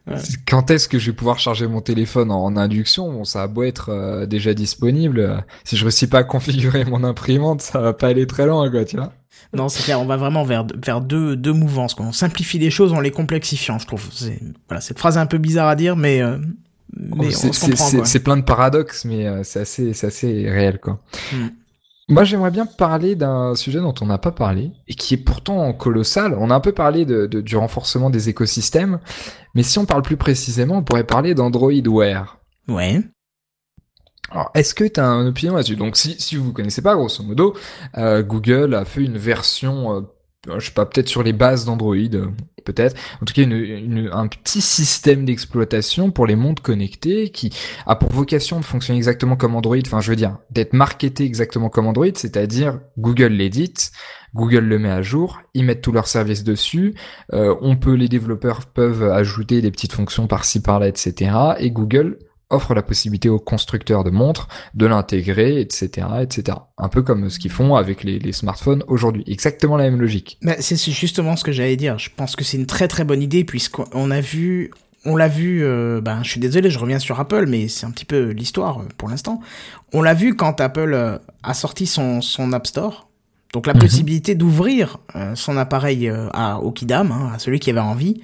mais quand est-ce que je vais pouvoir charger mon téléphone en, induction? Bon, ça a beau être euh, déjà disponible, si je réussis pas à configurer mon imprimante, ça va pas aller très loin, quoi, tu vois. Non, c'est clair. On va vraiment vers vers deux deux mouvances. Quoi. On simplifie les choses en les complexifiant. Je trouve. Voilà, cette phrase est un peu bizarre à dire, mais euh, mais on C'est- se comprend. plein de paradoxes, mais euh, c'est assez, c'est assez réel, quoi. Hmm. Moi, j'aimerais bien parler d'un sujet dont on n'a pas parlé et qui est pourtant colossal. On a un peu parlé de, de- du renforcement des écosystèmes, mais si on parle plus précisément, on pourrait parler d'Android Wear. Ouais. Alors, est-ce que tu as une opinion là-dessus? Donc, si, si vous connaissez pas, grosso modo, euh, Google a fait une version euh, je sais pas, peut-être sur les bases d'Android, euh, peut-être. En tout cas, une, une, un petit système d'exploitation pour les montres connectées qui a pour vocation de fonctionner exactement comme Android. Enfin, je veux dire, d'être marketé exactement comme Android, c'est-à-dire Google l'édite, Google le met à jour, ils mettent tous leurs services dessus. Euh, on peut, les développeurs peuvent ajouter des petites fonctions par-ci par-là, etc. Et Google offre la possibilité aux constructeurs de montres de l'intégrer, etc., etc. Un peu comme ce qu'ils font avec les, les smartphones aujourd'hui. Exactement la même logique. Mais c'est justement ce que j'allais dire. Je pense que c'est une très très bonne idée puisqu'on a vu, on l'a vu. Euh, ben, je suis désolé, je reviens sur Apple, mais c'est un petit peu l'histoire euh, pour l'instant. On l'a vu quand Apple euh, a sorti son son App Store. Donc la mhm. possibilité d'ouvrir euh, son appareil à, au Kidam, hein, à celui qui avait envie,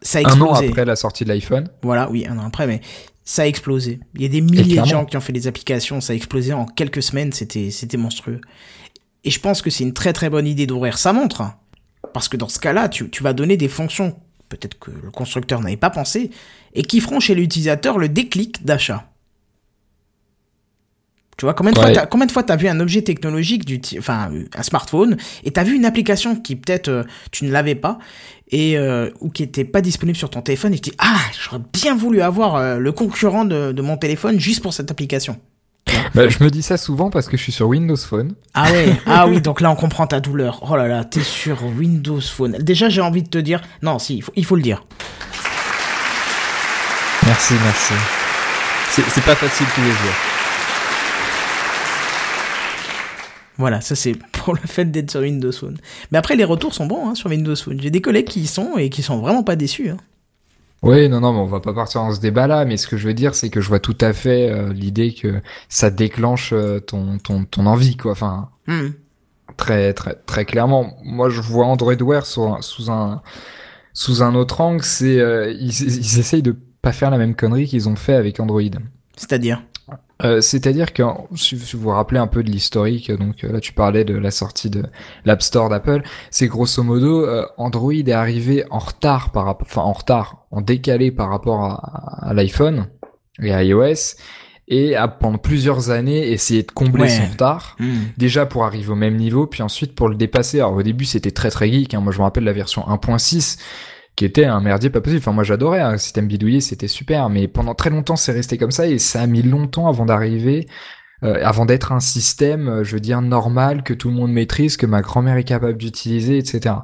ça a explosé. Un an après la sortie de l'iPhone. Voilà, oui, un an après, mais ça a explosé. Il y a des milliers de gens qui ont fait des applications, ça a explosé en quelques semaines, c'était c'était monstrueux. Et je pense que c'est une très très bonne idée d'ouvrir sa montre, parce que dans ce cas-là, tu, tu vas donner des fonctions peut-être que le constructeur n'avait pas pensé, et qui feront chez l'utilisateur le déclic d'achat. Tu vois, combien de, fois t'as, combien de fois t'as vu un objet technologique, du enfin un smartphone, et t'as vu une application qui peut-être euh, tu ne l'avais pas, et euh, ou qui était pas disponible sur ton téléphone, et tu dis ah j'aurais bien voulu avoir euh, le concurrent de, de, mon téléphone juste pour cette application. Bah, je me dis ça souvent parce que je suis sur Windows Phone. Ah ouais, ah oui, donc là on comprend ta douleur. Oh là là, t'es sur Windows Phone. Déjà j'ai envie de te dire, non si, il faut, il faut le dire. Merci, merci. C'est pas facile tous les jours. Voilà, ça c'est pour le fait d'être sur Windows Phone. Mais après, les retours sont bons hein, sur Windows Phone. J'ai des collègues qui y sont et qui sont vraiment pas déçus. Hein. Oui, non, non, mais on va pas partir dans ce débat-là. Mais ce que je veux dire, c'est que je vois tout à fait euh, l'idée que ça déclenche euh, ton, ton, ton envie, quoi. Enfin, hmm. très, très, très clairement. Moi, je vois Android Wear sous, sous un sous un autre angle. C'est euh, ils, ils essayent de pas faire la même connerie qu'ils ont fait avec Android. C'est-à-dire? Euh, c'est-à-dire que si vous vous rappelez un peu de l'historique, donc euh, là tu parlais de la sortie de l'App Store d'Apple, c'est grosso modo euh, Android est arrivé en retard par enfin en retard, en décalé par rapport à, l'iPhone et à iOS et a pendant plusieurs années essayé de combler son retard, hmm. déjà pour arriver au même niveau, puis ensuite pour le dépasser. Alors au début c'était très très geek, hein. moi je me rappelle la version 1.6 qui était un merdier pas possible. Enfin, moi j'adorais un système bidouillé, c'était super, mais pendant très longtemps c'est resté comme ça et ça a mis longtemps avant d'arriver, euh, avant d'être un système, euh, je veux dire normal que tout le monde maîtrise, que ma grand-mère est capable d'utiliser, etc.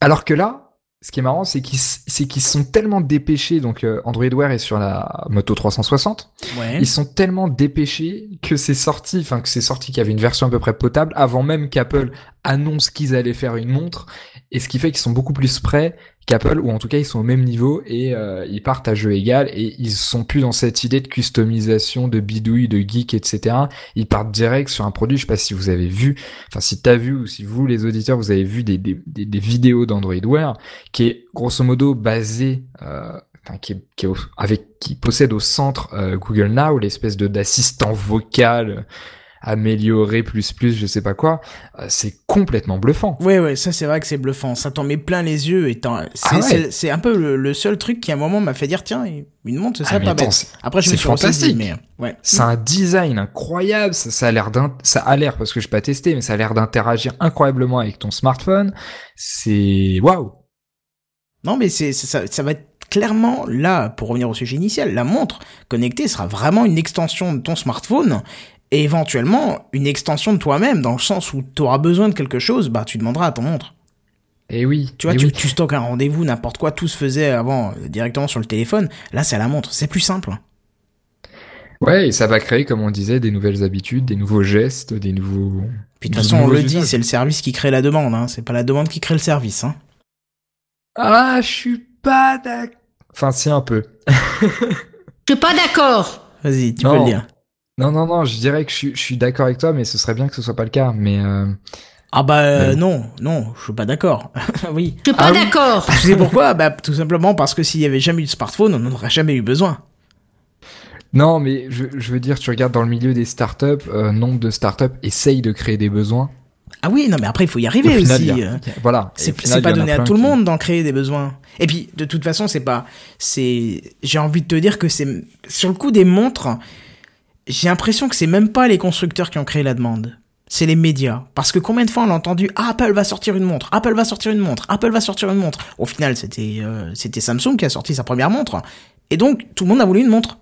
Alors que là, ce qui est marrant, c'est qu'ils c'est qu'ils sont tellement dépêchés. Donc euh, Android Wear est sur la Moto 360. Ils sont tellement dépêchés que c'est sorti, enfin que c'est sorti qu'il y avait une version à peu près potable avant même qu'Apple annonce qu'ils allaient faire une montre. Et ce qui fait qu'ils sont beaucoup plus prêts qu'Apple, ou en tout cas ils sont au même niveau et euh, ils partent à jeu égal et ils sont plus dans cette idée de customisation, de bidouille, de geek, etc. Ils partent direct sur un produit. Je sais pas si vous avez vu, enfin si t'as vu ou si vous les auditeurs vous avez vu des, des, des, vidéos d'Android Wear qui est grosso modo basé, euh, enfin qui, est, qui est avec qui possède au centre euh, Google Now, l'espèce de d'assistant vocal améliorer plus plus je sais pas quoi euh, c'est complètement bluffant. Ouais ouais ça c'est vrai que c'est bluffant. Ça t'en met plein les yeux et ah c'est un peu le, seul truc qui à un moment m'a fait dire tiens une montre ça ah, pas bête. après je me suis fantastique. mais ouais. C'est un design incroyable ça, ça a l'air d'un ça a l'air parce que je pas testé mais ça a l'air d'interagir incroyablement avec ton smartphone. C'est waouh! Non mais c'est ça, ça va être clairement, là, pour revenir au sujet initial, la montre connectée sera vraiment une extension de ton smartphone et éventuellement une extension de toi-même, dans le sens où tu auras besoin de quelque chose, bah tu demanderas à ton montre. Et eh oui. Tu vois, eh tu, tu, stockes un rendez-vous, n'importe quoi, tout se faisait avant euh, directement sur le téléphone. Là, c'est à la montre, c'est plus simple. Ouais, et ça va créer, comme on disait, des nouvelles habitudes, des nouveaux gestes, des nouveaux. Puis de toute façon, on le dit, c'est le service qui crée la demande, hein. C'est pas la demande qui crée le service, hein. Ah, je suis pas d'accord. Enfin, si un peu. Je suis pas d'accord. Vas-y, tu peux le dire. Non, non, non, je dirais que je, suis d'accord avec toi, mais ce serait bien que ce soit pas le cas. Mais euh, ah bah euh, non, non, je suis pas d'accord. oui. Je suis pas ah d'accord. Tu sais pourquoi? Bah tout simplement parce que s'il y avait jamais eu de smartphone, on n'en aurait jamais eu besoin. Non, mais je, veux dire, tu regardes dans le milieu des startups, euh, nombre de startups essayent de créer des besoins. Ah oui, non, mais après il faut y arriver aussi. voilà. C'est pas donné à tout le monde d'en créer des besoins. Et puis de toute façon, c'est pas, c'est, j'ai envie de te dire que c'est sur le coup des montres j'ai l'impression que c'est même pas les constructeurs qui ont créé la demande. c'est les médias. Parce que combien de fois on a entendu ah, Apple va sortir une montre, Apple va sortir une montre, Apple va sortir une montre. Au final, c'était euh, c'était Samsung qui a sorti sa première montre. Et donc, tout le monde a voulu une montre.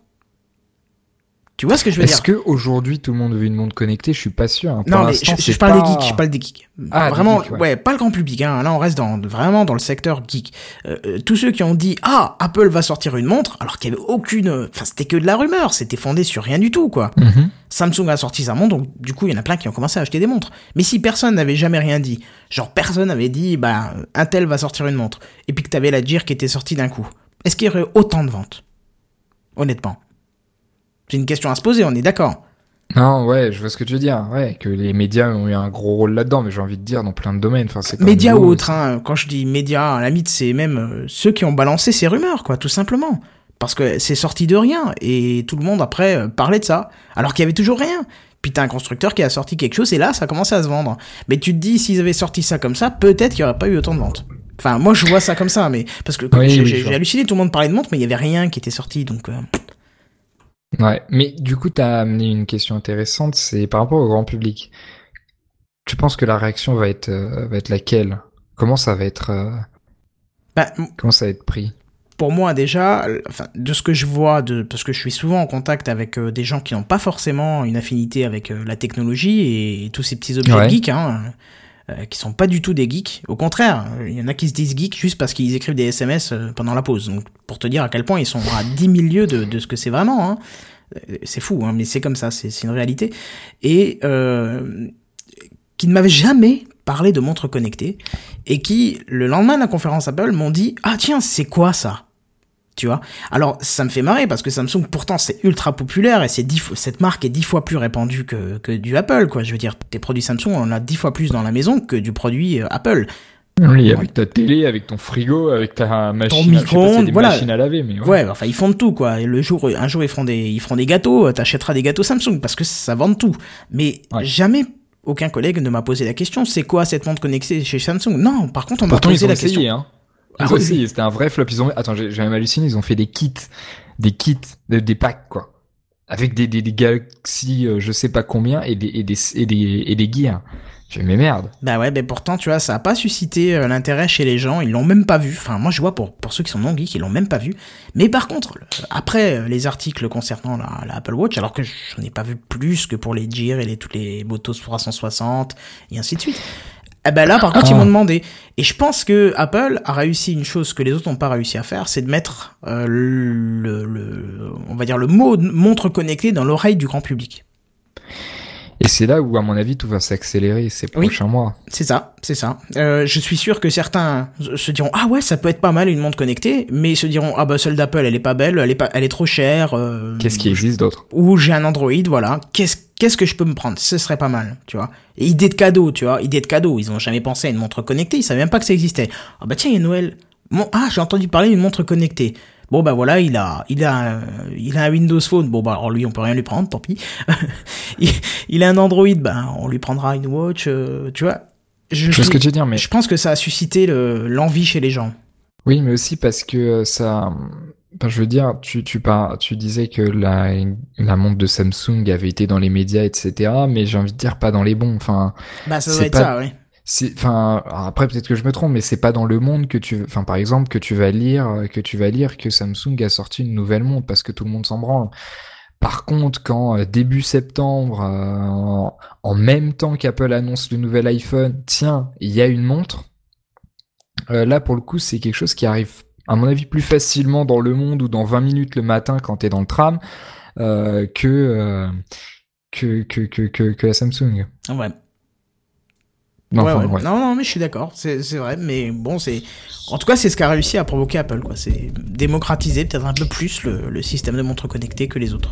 Tu vois ce que je veux dire Est-ce que aujourd'hui tout le monde veut une montre connectée? Je suis pas sûr. hein. Non, mais je, parle pas- des geeks, je parle des geeks. Ah, des vraiment, geeks, ouais. ouais. pas le grand public. Hein. Là, on reste dans vraiment dans le secteur geek. Euh, euh, tous ceux qui ont dit ah Apple va sortir une montre, alors qu'il y avait aucune, enfin c'était que de la rumeur, c'était fondé sur rien du tout quoi. Mhm. Samsung a sorti sa montre, donc du coup il y en a plein qui ont commencé à acheter des montres. Mais si personne n'avait jamais rien dit, genre personne n'avait dit bah Intel va sortir une montre, et puis que t'avais la Gear qui était sortie d'un coup, est-ce qu'il y aurait autant de ventes? Honnêtement, c'est une question à se poser. On est d'accord. Non, ouais, je vois ce que tu veux dire. Ouais, que les médias ont eu un gros rôle là-dedans, mais j'ai envie de dire dans plein de domaines. Enfin, c'est Médias ou autres, hein. quand je dis médias, à la limite, c'est même euh, ceux qui ont balancé ces rumeurs, quoi, tout simplement. Parce que c'est sorti de rien, et tout le monde après euh, parlait de ça, alors qu'il y avait toujours rien. Puis t'as un constructeur qui a sorti quelque chose, et là, ça commence à se vendre. Mais tu te dis, s'ils avaient sorti ça comme ça, peut-être qu'il n'y aurait pas eu autant de ventes. Enfin, moi, je vois ça comme ça, mais parce que Oui, j'ai oui, halluciné, tout le monde parlait de montre, mais il y avait rien qui était sorti, donc. euh, Ouais, mais du coup, t'as amené une question intéressante, c'est par rapport au grand public. Tu penses que la réaction va être euh, va être laquelle? Comment ça va être euh, bah, comment ça va être pris? pour moi déjà, enfin, de ce que je vois, de, parce que je suis souvent en contact avec euh, des gens qui n'ont pas forcément une affinité avec euh, la technologie et, et tous ces petits objets Ouais. geeks, hein, euh, qui sont pas du tout des geeks. Au contraire, euh, il y en a qui se disent geeks juste parce qu'ils écrivent des SMS euh, pendant la pause. Donc, pour te dire à quel point ils sont à 10 000 lieues de, de ce que c'est vraiment. Hein. C'est fou, hein, mais c'est comme ça, c'est une réalité. Et euh, qui ne m'avaient jamais parlé de montres connectées et qui, le lendemain de la conférence Apple, m'ont dit Ah tiens, c'est quoi ça? Tu vois Alors, ça me fait marrer parce que Samsung, pourtant, c'est ultra populaire et c'est dix fois- cette marque est dix fois plus répandue que, que du Apple, quoi. Je veux dire, tes produits Samsung, on en a dix fois plus dans la maison que du produit euh, Apple. Oui, avec ta télé, avec ton frigo, avec ta machine, Ton micro-ondes, des voilà. machines à laver, mais ouais. Ouais, enfin, ils font de tout, quoi. Et le jour, un jour, ils feront des, ils feront des gâteaux, euh, t'achèteras des gâteaux Samsung parce que ça vend tout. Mais Ouais. jamais aucun collègue ne m'a posé la question, c'est quoi cette montre connectée chez Samsung? Non, par contre, on m'a posé la essayé, question. hein. Ah oui, c'était un vrai flop. Ils ont, attends, j'ai j'ai même halluciné, ils ont fait des kits, des kits, des, packs, quoi. Avec des, des, des Galaxy, euh, je sais pas combien, et des, et des, et des, et des gears. Je fais, mais merde. Bah ouais, mais pourtant, tu vois, ça a pas suscité euh, l'intérêt chez les gens, ils l'ont même pas vu. Enfin, moi, je vois pour, pour ceux qui sont non geeks, ils l'ont même pas vu. Mais par contre, après euh, les articles concernant la, la Apple Watch, alors que j'en ai pas vu plus que pour les Gear et les, toutes les Motos 360 et ainsi de suite. Eh ben là, par contre, ils Ah. m'ont demandé. Et je pense que Apple a réussi une chose que les autres n'ont pas réussi à faire, c'est de mettre euh, le, le, on va dire le mot montre connectée dans l'oreille du grand public. Et c'est là où, à mon avis, tout va s'accélérer ces Oui. prochains mois. C'est ça, c'est ça. Euh, je suis sûr que certains se diront ah ouais ça peut être pas mal une montre connectée, mais ils se diront ah bah celle d'Apple elle est pas belle, elle est pas, elle est trop chère. euh, Qu'est-ce qui existe d'autre? Ou j'ai un Android, voilà. Qu'est-ce qu'est-ce que je peux me prendre? Ce serait pas mal, tu vois. Et idée de cadeau, tu vois. Idée de cadeau. Ils ont jamais pensé à une montre connectée. Ils savaient même pas que ça existait. Ah bah tiens, il y a Noël. Bon, ah j'ai entendu parler d'une montre connectée. Bon bah voilà, il a, il a, il a un Windows Phone. Bon bah alors lui on peut rien lui prendre, tant pis. il, il a un Android, ben on lui prendra une Watch, euh, tu vois. Je, Je ce que tu veux dire, mais je pense que ça a suscité le- l'envie chez les gens. oui, mais aussi parce que euh, ça. Enfin, je veux dire, tu tu par... tu disais que la la montre de Samsung avait été dans les médias, etc. Mais j'ai envie de dire pas dans les bons. Enfin, Bah ça doit être pas- ça, oui. Enfin après peut-être que je me trompe, mais c'est pas dans le monde que tu enfin par exemple que tu vas lire euh, que tu vas lire que Samsung a sorti une nouvelle montre parce que tout le monde s'en branle. Par contre, quand euh, début septembre, euh, en, même temps qu'Apple annonce le nouvel iPhone, tiens, il y a une montre. euh, là, pour le coup, c'est quelque chose qui arrive, à mon avis, plus facilement dans le monde ou dans 20 minutes le matin quand t'es dans le tram euh, que, euh, que, que, que, que que la Samsung. Ouais. Non, Ouais, enfin, ouais. ouais. Non, non, mais je suis d'accord, c'est vrai, mais bon, c'est. En tout cas, c'est ce qu'a réussi à provoquer Apple, quoi. C'est démocratiser peut-être un peu plus le, le système de montres connectées que les autres.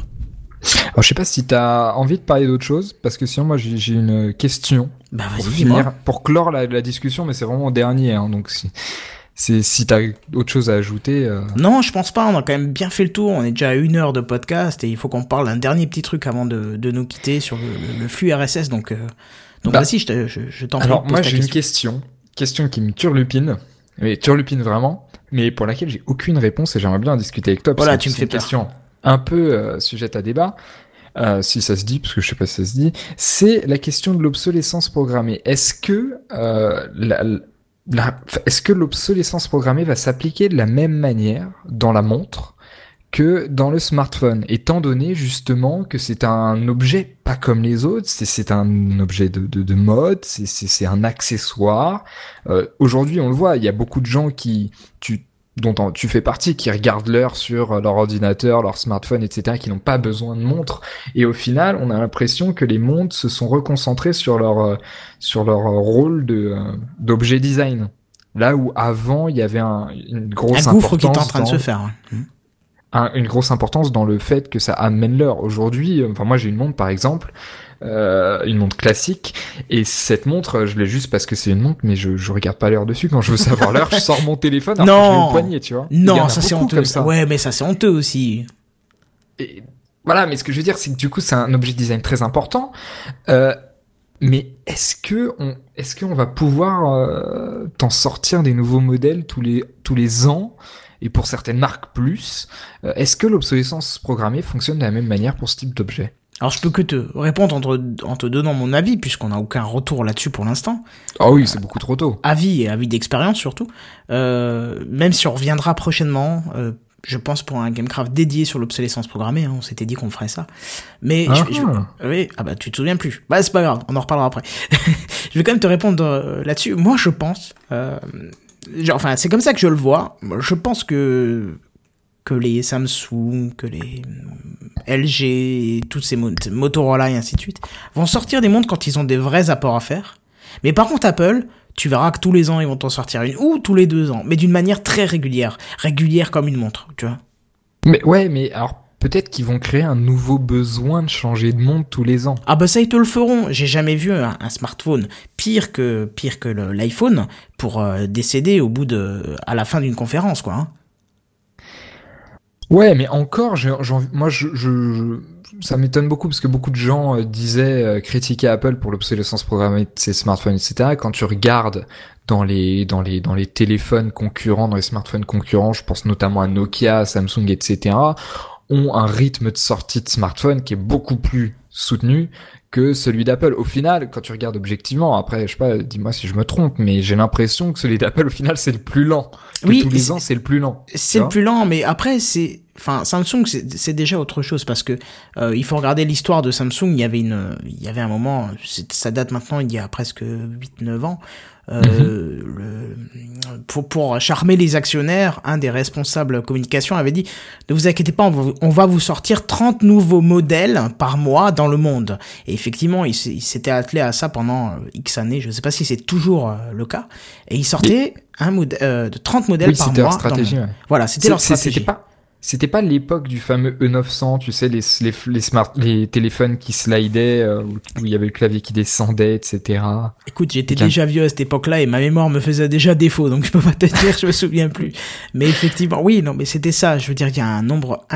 Alors, je sais pas si t'as envie de parler d'autre chose, parce que sinon, moi, j'ai une question Bah, pour finir, pour clore la, la discussion, mais c'est vraiment en dernier, hein, donc si, si t'as autre chose à ajouter, euh, Non, je pense pas, on a quand même bien fait le tour, on est déjà à une heure de podcast et il faut qu'on parle d'un dernier petit truc avant de, de nous quitter sur le, le- le flux RSS, donc. euh, donc Bah. vas-y, je, te- je, je t'en prie. Alors, moi, j'ai une question. question, qui me turlupine, mais turlupine vraiment, mais pour laquelle j'ai aucune réponse et j'aimerais bien en discuter avec toi, parce Voilà, que tu me c'est fais une peur. question un peu euh, sujette à débat. euh, si ça se dit, parce que je sais pas si ça se dit, c'est la question de l'obsolescence programmée. Est-ce que euh, la, la- est-ce que l'obsolescence programmée va s'appliquer de la même manière dans la montre que dans le smartphone, étant donné justement que c'est un objet pas comme les autres, c'est un objet de, de, de mode, c'est- un accessoire. Euh, Aujourd'hui, on le voit, il y a beaucoup de gens qui, tu, dont tu fais partie, qui regardent l'heure sur leur ordinateur, leur smartphone, etc., qui n'ont pas besoin de montre. Et au final, on a l'impression que les montres se sont reconcentrées sur leur euh, sur leur rôle de euh, d'objet design. Là où avant, il y avait un, une grosse Un gouffre qui est en train de se faire. Un- une grosse importance dans le fait que ça amène l'heure. Aujourd'hui, euh, enfin moi j'ai une montre par exemple, euh, une montre classique, et cette montre, je l'ai juste parce que c'est une montre, mais je, je regarde pas l'heure dessus. Quand je veux savoir l'heure, je sors mon téléphone alors que je Non. le poignet, tu vois. Non, ça c'est honteux. ça. Ouais, mais ça c'est honteux aussi. Et voilà, mais ce que je veux dire, c'est que du coup, c'est un objet de design très important. Euh, mais est-ce que on, est-ce qu'on va pouvoir euh, t'en sortir des nouveaux modèles tous les tous les ans et pour certaines marques plus Euh, Est-ce que l'obsolescence programmée fonctionne de la même manière pour ce type d'objet? Alors je peux que te répondre en te, en te donnant mon avis, puisqu'on n'a aucun retour là-dessus pour l'instant. Ah oui, c'est beaucoup trop tôt. Avis et avis d'expérience surtout. Euh, même si on reviendra prochainement, euh, je pense pour un Gamecraft dédié sur l'obsolescence programmée, hein, on s'était dit qu'on ferait ça. Mais Ah je, je- ah. oui, ah bah tu te souviens plus. Bah c'est pas grave, on en reparlera après. je vais quand même te répondre euh, là-dessus. Moi je pense, euh, enfin c'est comme ça que je le vois. Je pense que que les Samsung, que les euh, LG, et toutes ces mo- Motorola et ainsi de suite, vont sortir des montres quand ils ont des vrais apports à faire. Mais par contre, Apple, tu verras que tous les ans, ils vont t'en sortir une, ou tous les deux ans, mais d'une manière très régulière. Régulière comme une montre, tu vois. Mais ouais, mais alors peut-être qu'ils vont créer un nouveau besoin de changer de monde tous les ans. Ah bah ça, ils te le feront. J'ai jamais vu un, un smartphone pire que, pire que le- l'iPhone pour euh, décéder au bout de, à la fin d'une conférence, quoi. hein. Ouais, mais encore, moi, je, ça m'étonne beaucoup parce que beaucoup de gens euh, disaient euh, critiquer Apple pour l'obsolescence programmée de ses smartphones, etc. Quand tu regardes dans les dans les dans les téléphones concurrents, dans les smartphones concurrents, je pense notamment à Nokia, Samsung, etc. ont un rythme de sortie de smartphone qui est beaucoup plus soutenu que celui d'Apple. Au final, quand tu regardes objectivement, après, je sais pas, dis-moi si je me trompe, mais j'ai l'impression que celui d'Apple, au final, c'est le plus lent. Que Oui, tous les ans, c'est le plus lent. C'est le plus lent, mais après, c'est. Enfin, Samsung, c'est déjà autre chose parce que euh, il faut regarder l'histoire de Samsung. Il y avait une, il y avait un moment, ça date maintenant, il y a presque 8-9 ans. Euh, le, pour, pour charmer les actionnaires, un des responsables communication avait dit Ne vous inquiétez pas, on va, on va vous sortir 30 nouveaux modèles par mois dans le monde. Et effectivement, il, il s'était attelé à ça pendant euh, X années. Je ne sais pas si c'est toujours euh, le cas. Et il sortait un modèle, euh, de 30 modèles Oui, par mois. leur dans le stratégie. monde. ouais. Voilà, c'était leur stratégie. C'était pas, c'était pas l'époque du fameux E900, tu sais, les, les, les smart, les téléphones qui slidaient, euh, où il y avait le clavier qui descendait, etc. Écoute, j'étais déjà vieux à cette époque-là et ma mémoire me faisait déjà défaut, donc je peux pas te dire, je me souviens plus. Mais effectivement, oui, non, mais c'était ça. Je veux dire, il y a un nombre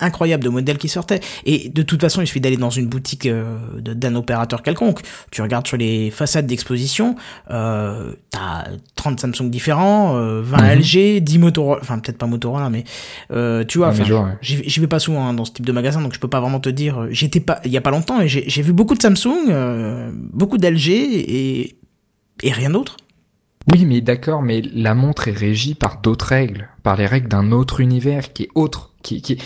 incroyable de modèles qui sortaient. Et de toute façon, il suffit d'aller dans une boutique euh, d'un opérateur quelconque. Tu regardes sur les façades d'exposition, euh, t'as 30 Samsung différents, euh, 20 Mhm. LG, 10 Motorola, enfin peut-être pas Motorola, mais euh, tu vois, enfin, ouais. J'y vais pas souvent hein, dans ce type de magasin, donc je peux pas vraiment te dire. euh, J'étais pas il y a pas longtemps et j'ai j'ai vu beaucoup de Samsung, euh, beaucoup d'LG et et rien d'autre. Oui, mais d'accord, mais la montre est régie par d'autres règles, par les règles d'un autre univers qui est autre, qui, qui,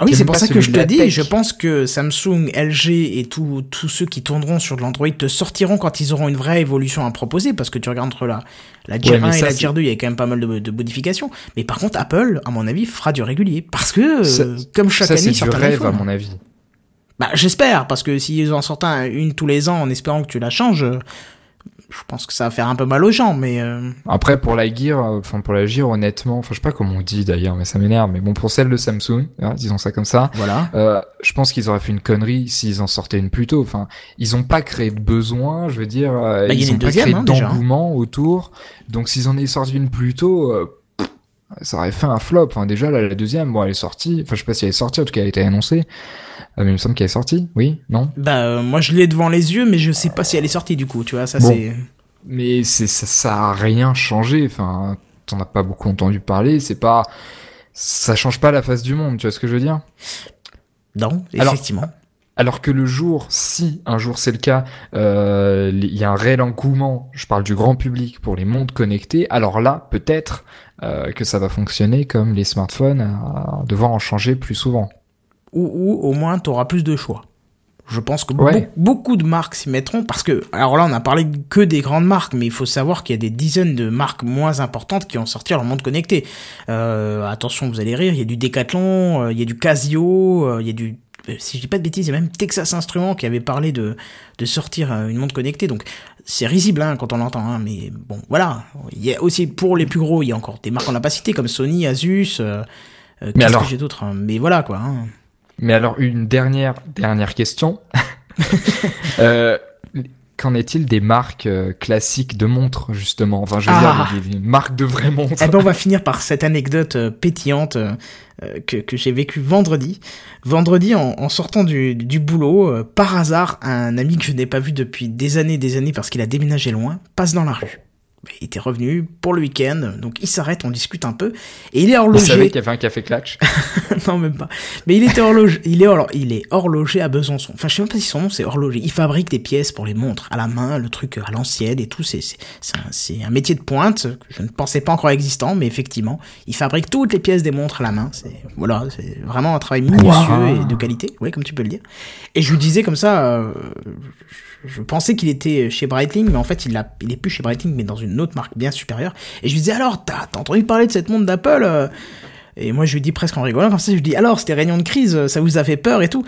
Ah oui, c'est pour ça que je te dis. tech. Je pense que Samsung, LG et tous ceux qui tourneront sur de l'Android te sortiront quand ils auront une vraie évolution à proposer, parce que tu regardes entre la la Gear Ouais, mais 1 et la Gear 2, il y a quand même pas mal de, de modifications. Mais par contre, Apple, à mon avis, fera du régulier, parce que Ça- euh, comme chaque ça année, c'est du rêve à mon avis. Bah, j'espère, parce que s'ils en sortent un, une tous les ans en espérant que tu la changes, je pense que ça va faire un peu mal aux gens, mais euh, Après, pour la Gear, euh, enfin, pour la Gear, honnêtement, enfin, je sais pas comment on dit d'ailleurs, mais ça m'énerve, mais bon, pour celle de Samsung, hein, disons ça comme ça, voilà. euh, je pense qu'ils auraient fait une connerie s'ils en sortaient une plus tôt. Enfin, ils ont pas créé de besoin, je veux dire, euh, Bah, ils ont pas deuxième, créé hein, hein. d'engouement autour. Donc, s'ils en avaient sorti une plus tôt, euh, ça aurait fait un flop. Enfin, déjà, là, la deuxième, bon, elle est sortie. Enfin, je sais pas si elle est sortie, en tout cas, elle a été annoncée. Euh, mais il me semble qu'elle est sortie. Oui? Non? Bah, euh, moi je l'ai devant les yeux, mais je sais pas si elle est sortie du coup, tu vois, ça Bon. c'est. Mais c'est ça, ça a rien changé. Enfin, t'en as pas beaucoup entendu parler. C'est pas, ça change pas la face du monde. Tu vois ce que je veux dire? Non, effectivement. Alors que le jour, si un jour c'est le cas, euh, il y a un réel engouement, je parle du grand public pour les montres connectées, alors là, peut-être euh, que ça va fonctionner comme les smartphones à devoir en changer plus souvent. Ou, ou au moins tu auras plus de choix. Je pense que Ouais. be- beaucoup de marques s'y mettront parce que, alors là, on a parlé que des grandes marques, mais il faut savoir qu'il y a des dizaines de marques moins importantes qui ont sorti leur montre connectée. Euh, attention, vous allez rire, il y a du Decathlon, euh, il y a du Casio, euh, il y a du, euh, si je dis pas de bêtises, il y a même Texas Instruments qui avait parlé de, de sortir une montre connectée. Donc, c'est risible hein, quand on l'entend, hein, mais bon, voilà. Il y a aussi, pour les plus gros, il y a encore des marques qu'on n'a pas citées comme Sony, Asus, euh, qu'est-ce que j'ai d'autre hein Mais voilà, quoi. hein. Mais alors, une dernière, dernière question. euh, Qu'en est-il des marques euh, classiques de montres, justement? Enfin, je veux Ah. dire, des, des marques de vraies montres. Eh ben, on va finir par cette anecdote euh, pétillante euh, que, que j'ai vécue vendredi. Vendredi, en, en sortant du, du boulot, euh, par hasard, un ami que je n'ai pas vu depuis des années des années parce qu'il a déménagé loin, passe dans la rue. Il était revenu pour le week-end, donc il s'arrête, on discute un peu, et il est Vous horloger. savez qu'il y avait un café clutch non, même pas. Mais il était horloger, il est, hor- il est horloger à Besançon. Enfin, je sais même pas si son nom c'est horloger. Il fabrique des pièces pour les montres à la main, le truc à l'ancienne et tout. C'est, c'est, c'est un, un métier de pointe que je ne pensais pas encore existant, mais effectivement, il fabrique toutes les pièces des montres à la main. C'est, voilà, c'est vraiment un travail minutieux Wow. et de qualité, oui, comme tu peux le dire. Et je lui disais comme ça, euh, je, pensais qu'il était chez Breitling, mais en fait, il, a, est plus chez Breitling, mais dans une autre marque bien supérieure. Et je lui disais, alors, t'as, entendu parler de cette montre d'Apple euh et moi, je lui dis presque en rigolant, comme ça, je lui dis, alors, c'était réunion de crise, ça vous a fait peur et tout.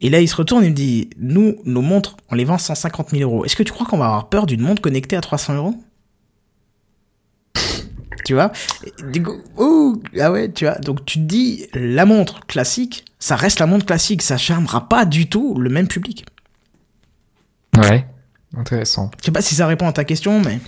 Et là, il se retourne, il me dit, nous, nos montres, on les vend 150 000 euros. Est-ce que tu crois qu'on va avoir peur d'une montre connectée à 300 euros? Tu vois? Et Du coup, ouh, ah ouais, tu vois. Donc, tu te dis, la montre classique, ça reste la montre classique, ça charmera pas du tout le même public. Ouais, intéressant. Je sais pas si ça répond à ta question, mais.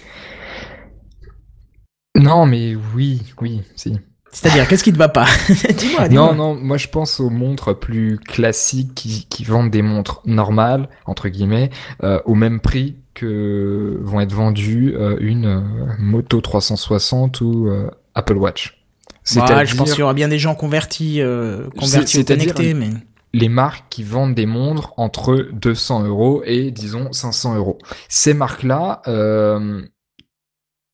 Non, mais oui, oui, si. C'est-à-dire, qu'est-ce qui te va pas? Dis-moi, dis-moi. Non, non, moi je pense aux montres plus classiques qui, qui vendent des montres normales, entre guillemets, euh, au même prix que vont être vendues euh, une euh, Moto 360 ou euh, Apple Watch. Ouais, je pense qu'il y aura bien des gens convertis, euh, convertis ou connectés, mais. Les marques qui vendent des montres entre 200 euros et disons 500 euros. Ces marques-là, euh,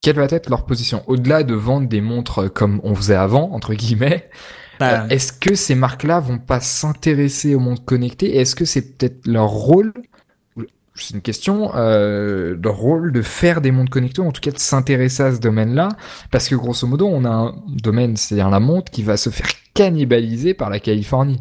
quelle va être leur position? Au-delà de vendre des montres comme on faisait avant, entre guillemets, Bah, euh, est-ce que ces marques-là vont pas s'intéresser aux montres connectées Et Est-ce que c'est peut-être leur rôle c'est une question, euh, leur rôle de faire des montres connectées, ou en tout cas de s'intéresser à ce domaine-là, parce que grosso modo, on a un domaine, c'est-à-dire la montre, qui va se faire cannibaliser par la Californie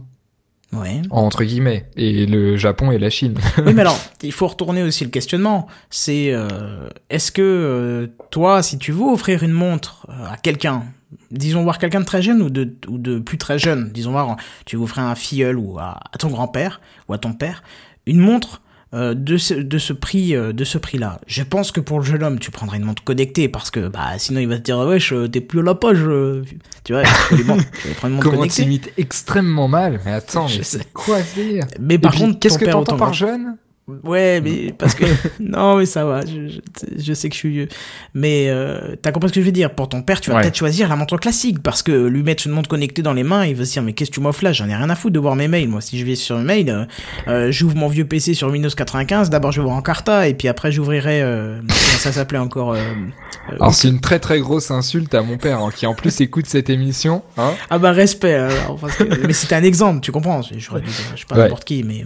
ouais. entre guillemets, et le Japon et la Chine. Oui, mais alors, il faut retourner aussi le questionnement. C'est, euh, est-ce que euh, toi, si tu veux offrir une montre euh, à quelqu'un, disons voir quelqu'un de très jeune ou de, ou de plus très jeune, disons voir, tu veux offrir à un filleul ou à, à ton grand-père ou à ton père, une montre euh, de ce, de ce prix euh, de ce prix-là. Je pense que pour le jeune homme, tu prendrais une montre connectée parce que bah sinon il va te dire wesh t'es plus à la poche, euh, tu vois. Lui- tu vas prendre une montre Comment connectée. t'imites extrêmement mal Mais attends, Je mais sais. quoi ce délire? Mais par contre, qu'est-ce que t'entends par grand- jeune? Ouais, mais parce que non, mais ça va. Je, je, je sais que je suis vieux, mais euh, t'as compris ce que je veux dire. Pour ton père, tu vas Ouais. peut-être choisir la montre classique parce que lui mettre une montre connectée dans les mains, il va se dire mais qu'est-ce que tu m'offres là? J'en ai rien à foutre de voir mes mails. Moi, si je vais sur mes mails, euh, euh, j'ouvre mon vieux PC sur Windows 95. D'abord, je vais voir Encarta et puis après, j'ouvrirai. Euh, comment ça s'appelait encore. Euh, euh, Alors c'est une très très grosse insulte à mon père, hein, qui en plus écoute cette émission. Hein Ah bah respect. alors, parce que- mais c'était un exemple, tu comprends dû dire, je sais pas Ouais. n'importe qui, mais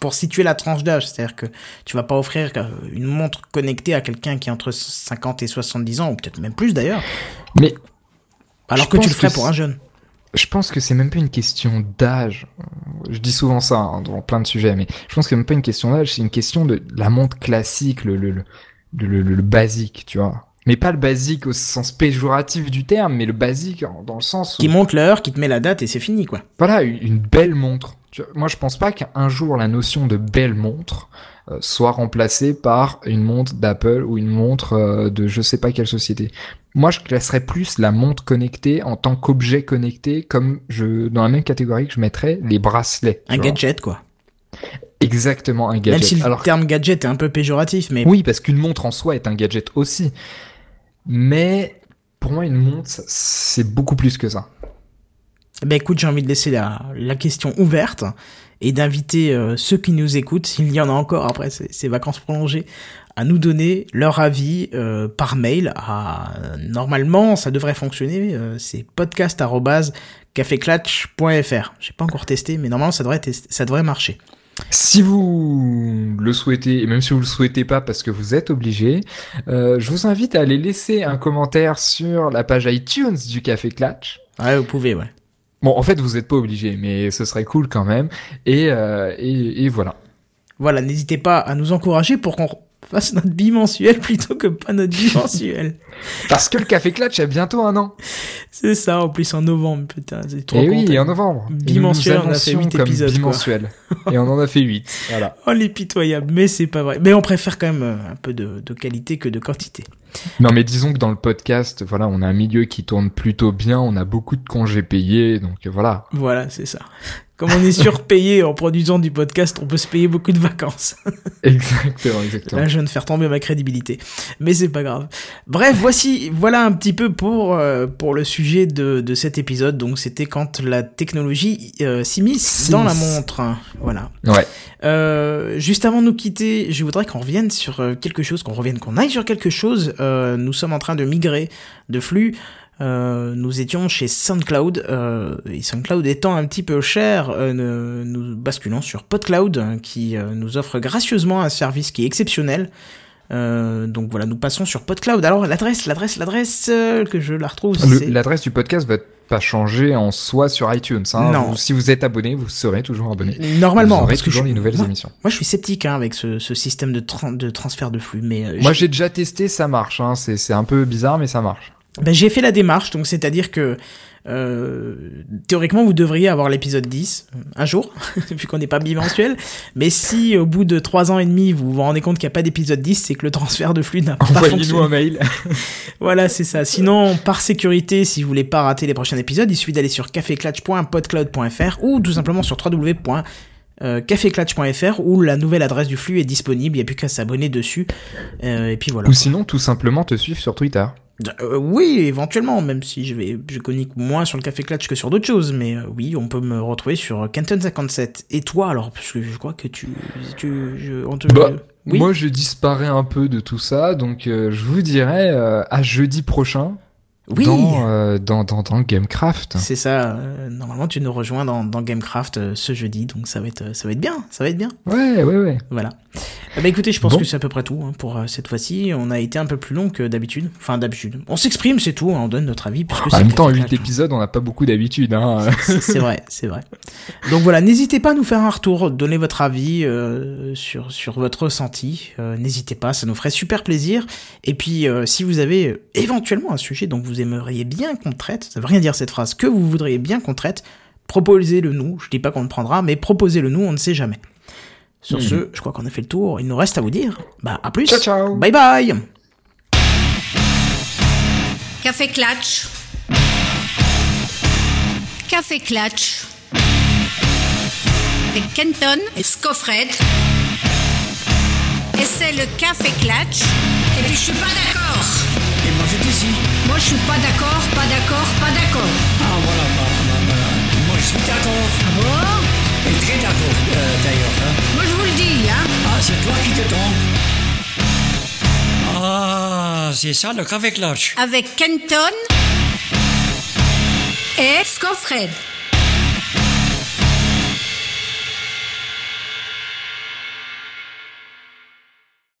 pour situer la tranche d'âge, c'est-à-dire que tu vas pas offrir euh, une montre connectée à quelqu'un qui est entre 50 et 70 ans, ou peut-être même plus d'ailleurs, Mais alors que tu le ferais pour un jeune. je pense que c'est même pas une question d'âge. Je dis souvent ça hein, dans plein de sujets, mais je pense que c'est même pas une question d'âge, c'est une question de la montre classique, le, le, le, le, le- le basique, tu vois. Mais pas le basique au sens péjoratif du terme, mais le basique dans le sens où Qui monte l'heure, qui te met la date et c'est fini quoi. Voilà, une belle montre. Moi, je pense pas qu'un jour la notion de belle montre euh, soit remplacée par une montre d'Apple ou une montre euh, de je sais pas quelle société. Moi, je classerais plus la montre connectée en tant qu'objet connecté, comme je dans la même catégorie que je mettrais les bracelets. Un gadget quoi. Exactement, un Même gadget. si le Alors terme gadget est un peu péjoratif, mais oui, parce qu'une montre en soi est un gadget aussi. Mais pour moi, une montre, c'est beaucoup plus que ça. Ben écoute, j'ai envie de laisser la, la question ouverte et d'inviter euh, ceux qui nous écoutent, s'il y en a encore après ces, ces vacances prolongées, à nous donner leur avis euh, par mail. À, normalement, ça devrait fonctionner. euh, c'est podcast@caféclatch.fr. J'ai pas encore testé, mais normalement ça devrait ça devrait marcher. Si vous le souhaitez, et même si vous le souhaitez pas parce que vous êtes obligé, euh, je vous invite à aller laisser un commentaire sur la page iTunes du Café Clatch. Ouais, vous pouvez, ouais. Bon, en fait, vous êtes pas obligé, mais ce serait cool quand même. Et, euh, et voilà. Voilà, n'hésitez pas à nous encourager pour qu'on fasse notre bimensuel plutôt que pas notre bimensuel. Parce que le Café Clatch a bientôt un an. c'est ça, en plus en novembre, putain, c'est trop Et oui, content. en novembre. Bimensuel, on a fait annoncions huit comme épisodes, quoi. Bimensuel. et on en a fait 8. Voilà. Oh, les pitoyables, mais c'est pas vrai. Mais on préfère quand même euh, un peu de, de qualité que de quantité. Non, mais disons que dans le podcast, voilà, on a un milieu qui tourne plutôt bien, on a beaucoup de congés payés, donc euh, voilà. Voilà, c'est ça. Comme on est surpayé en produisant du podcast, on peut se payer beaucoup de vacances. Exactement, exactement. Là, je viens de faire tomber ma crédibilité. Mais c'est pas grave. Bref, voici, voilà un petit peu pour, euh, pour le sujet de, de cet épisode. Donc, c'était quand la technologie euh, s'immisce dans la montre. Voilà. Ouais. Euh, juste avant de nous quitter, je voudrais qu'on revienne sur euh, quelque chose, qu'on revienne, qu'on aille sur quelque chose. Euh, nous sommes en train de migrer de flux. Euh, nous étions chez SoundCloud euh, et SoundCloud étant un petit peu cher, euh, nous basculons sur PodCloud euh, qui euh, nous offre gracieusement un service qui est exceptionnel. Euh, donc voilà, nous passons sur PodCloud. Alors l'adresse, l'adresse, l'adresse euh, que je la retrouve, L'adresse du podcast va pas changer en soi sur iTunes. Hein. Non. Vous- si vous êtes abonné, vous serez toujours abonné. normalement vous aurez parce que toujours je- les nouvelles moi, émissions. moi, je suis sceptique hein, avec ce, ce système de, tran- de transfert de flux, mais euh, Moi, j'ai déjà testé, ça marche. Hein. C'est un peu bizarre, mais ça marche. Ben, j'ai fait la démarche, donc c'est-à-dire que euh, théoriquement vous devriez avoir l'épisode 10 euh, un jour, vu qu'on n'est pas bimensuel. Mais si au bout de 3 ans et demi vous vous rendez compte qu'il n'y a pas d'épisode 10, c'est que le transfert de flux n'a pas Envoyez-nous un mail. Voilà, c'est ça. Sinon, par sécurité, si vous voulez pas rater les prochains épisodes, il suffit d'aller sur caféclatch.podcloud.fr ou tout simplement sur www.caféclatch.fr où la nouvelle adresse du flux est disponible. Il n'y a plus qu'à s'abonner dessus. Euh, et puis voilà. Ou sinon, tout simplement te suivre sur Twitter. Euh, oui, éventuellement, même si je vais, je communique moins sur le Café Clutch que sur d'autres choses, mais euh, oui, on peut me retrouver sur Kenton57. Et toi, alors, parce que je crois que tu, tu, je, on te, Bah, oui, Moi, je disparais un peu de tout ça, donc euh, je vous dirais euh, à jeudi prochain oui, dans, euh, dans, dans, dans Gamecraft. c'est ça. euh, normalement, tu nous rejoins dans, dans Gamecraft euh, ce jeudi, donc ça va être, ça va être bien, ça va être bien. Ouais, ouais, ouais. Voilà. Ben, écoutez, je pense Bon. que c'est à peu près tout hein, pour cette fois-ci. On a été un peu plus long que d'habitude. Enfin, d'habitude. On s'exprime, c'est tout. hein, on donne notre avis puisque En c'est même temps, Café 8 Clutch. épisodes, on n'a pas beaucoup d'habitude. Hein. C'est vrai, c'est vrai. Donc voilà, n'hésitez pas à nous faire un retour, donner votre avis sur, sur votre ressenti. N'hésitez pas, ça nous ferait super plaisir. Et puis, si vous avez éventuellement un sujet dont vous aimeriez bien qu'on traite, ça veut rien dire cette phrase, que vous voudriez bien qu'on traite, proposez-le nous. Je dis pas qu'on le prendra, mais proposez-le nous, on ne sait jamais. Sur ce, je crois qu'on a fait le tour. Il nous reste à vous dire, bah à plus. Ciao, ciao. Bye bye. Café Clatch. Café Clatch. Avec Kenton et Scoffred. Et c'est le Café Clatch. Et puis je suis pas d'accord. Je suis pas d'accord, pas d'accord, pas d'accord. Ah voilà, bah, bah, bah, moi je suis d'accord. Ah bon Et très d'accord euh, d'ailleurs. hein. Moi je vous le dis, hein. Ah, c'est toi qui te trompes. Ah, c'est ça le café clutch. Avec Kenton et Scoffred.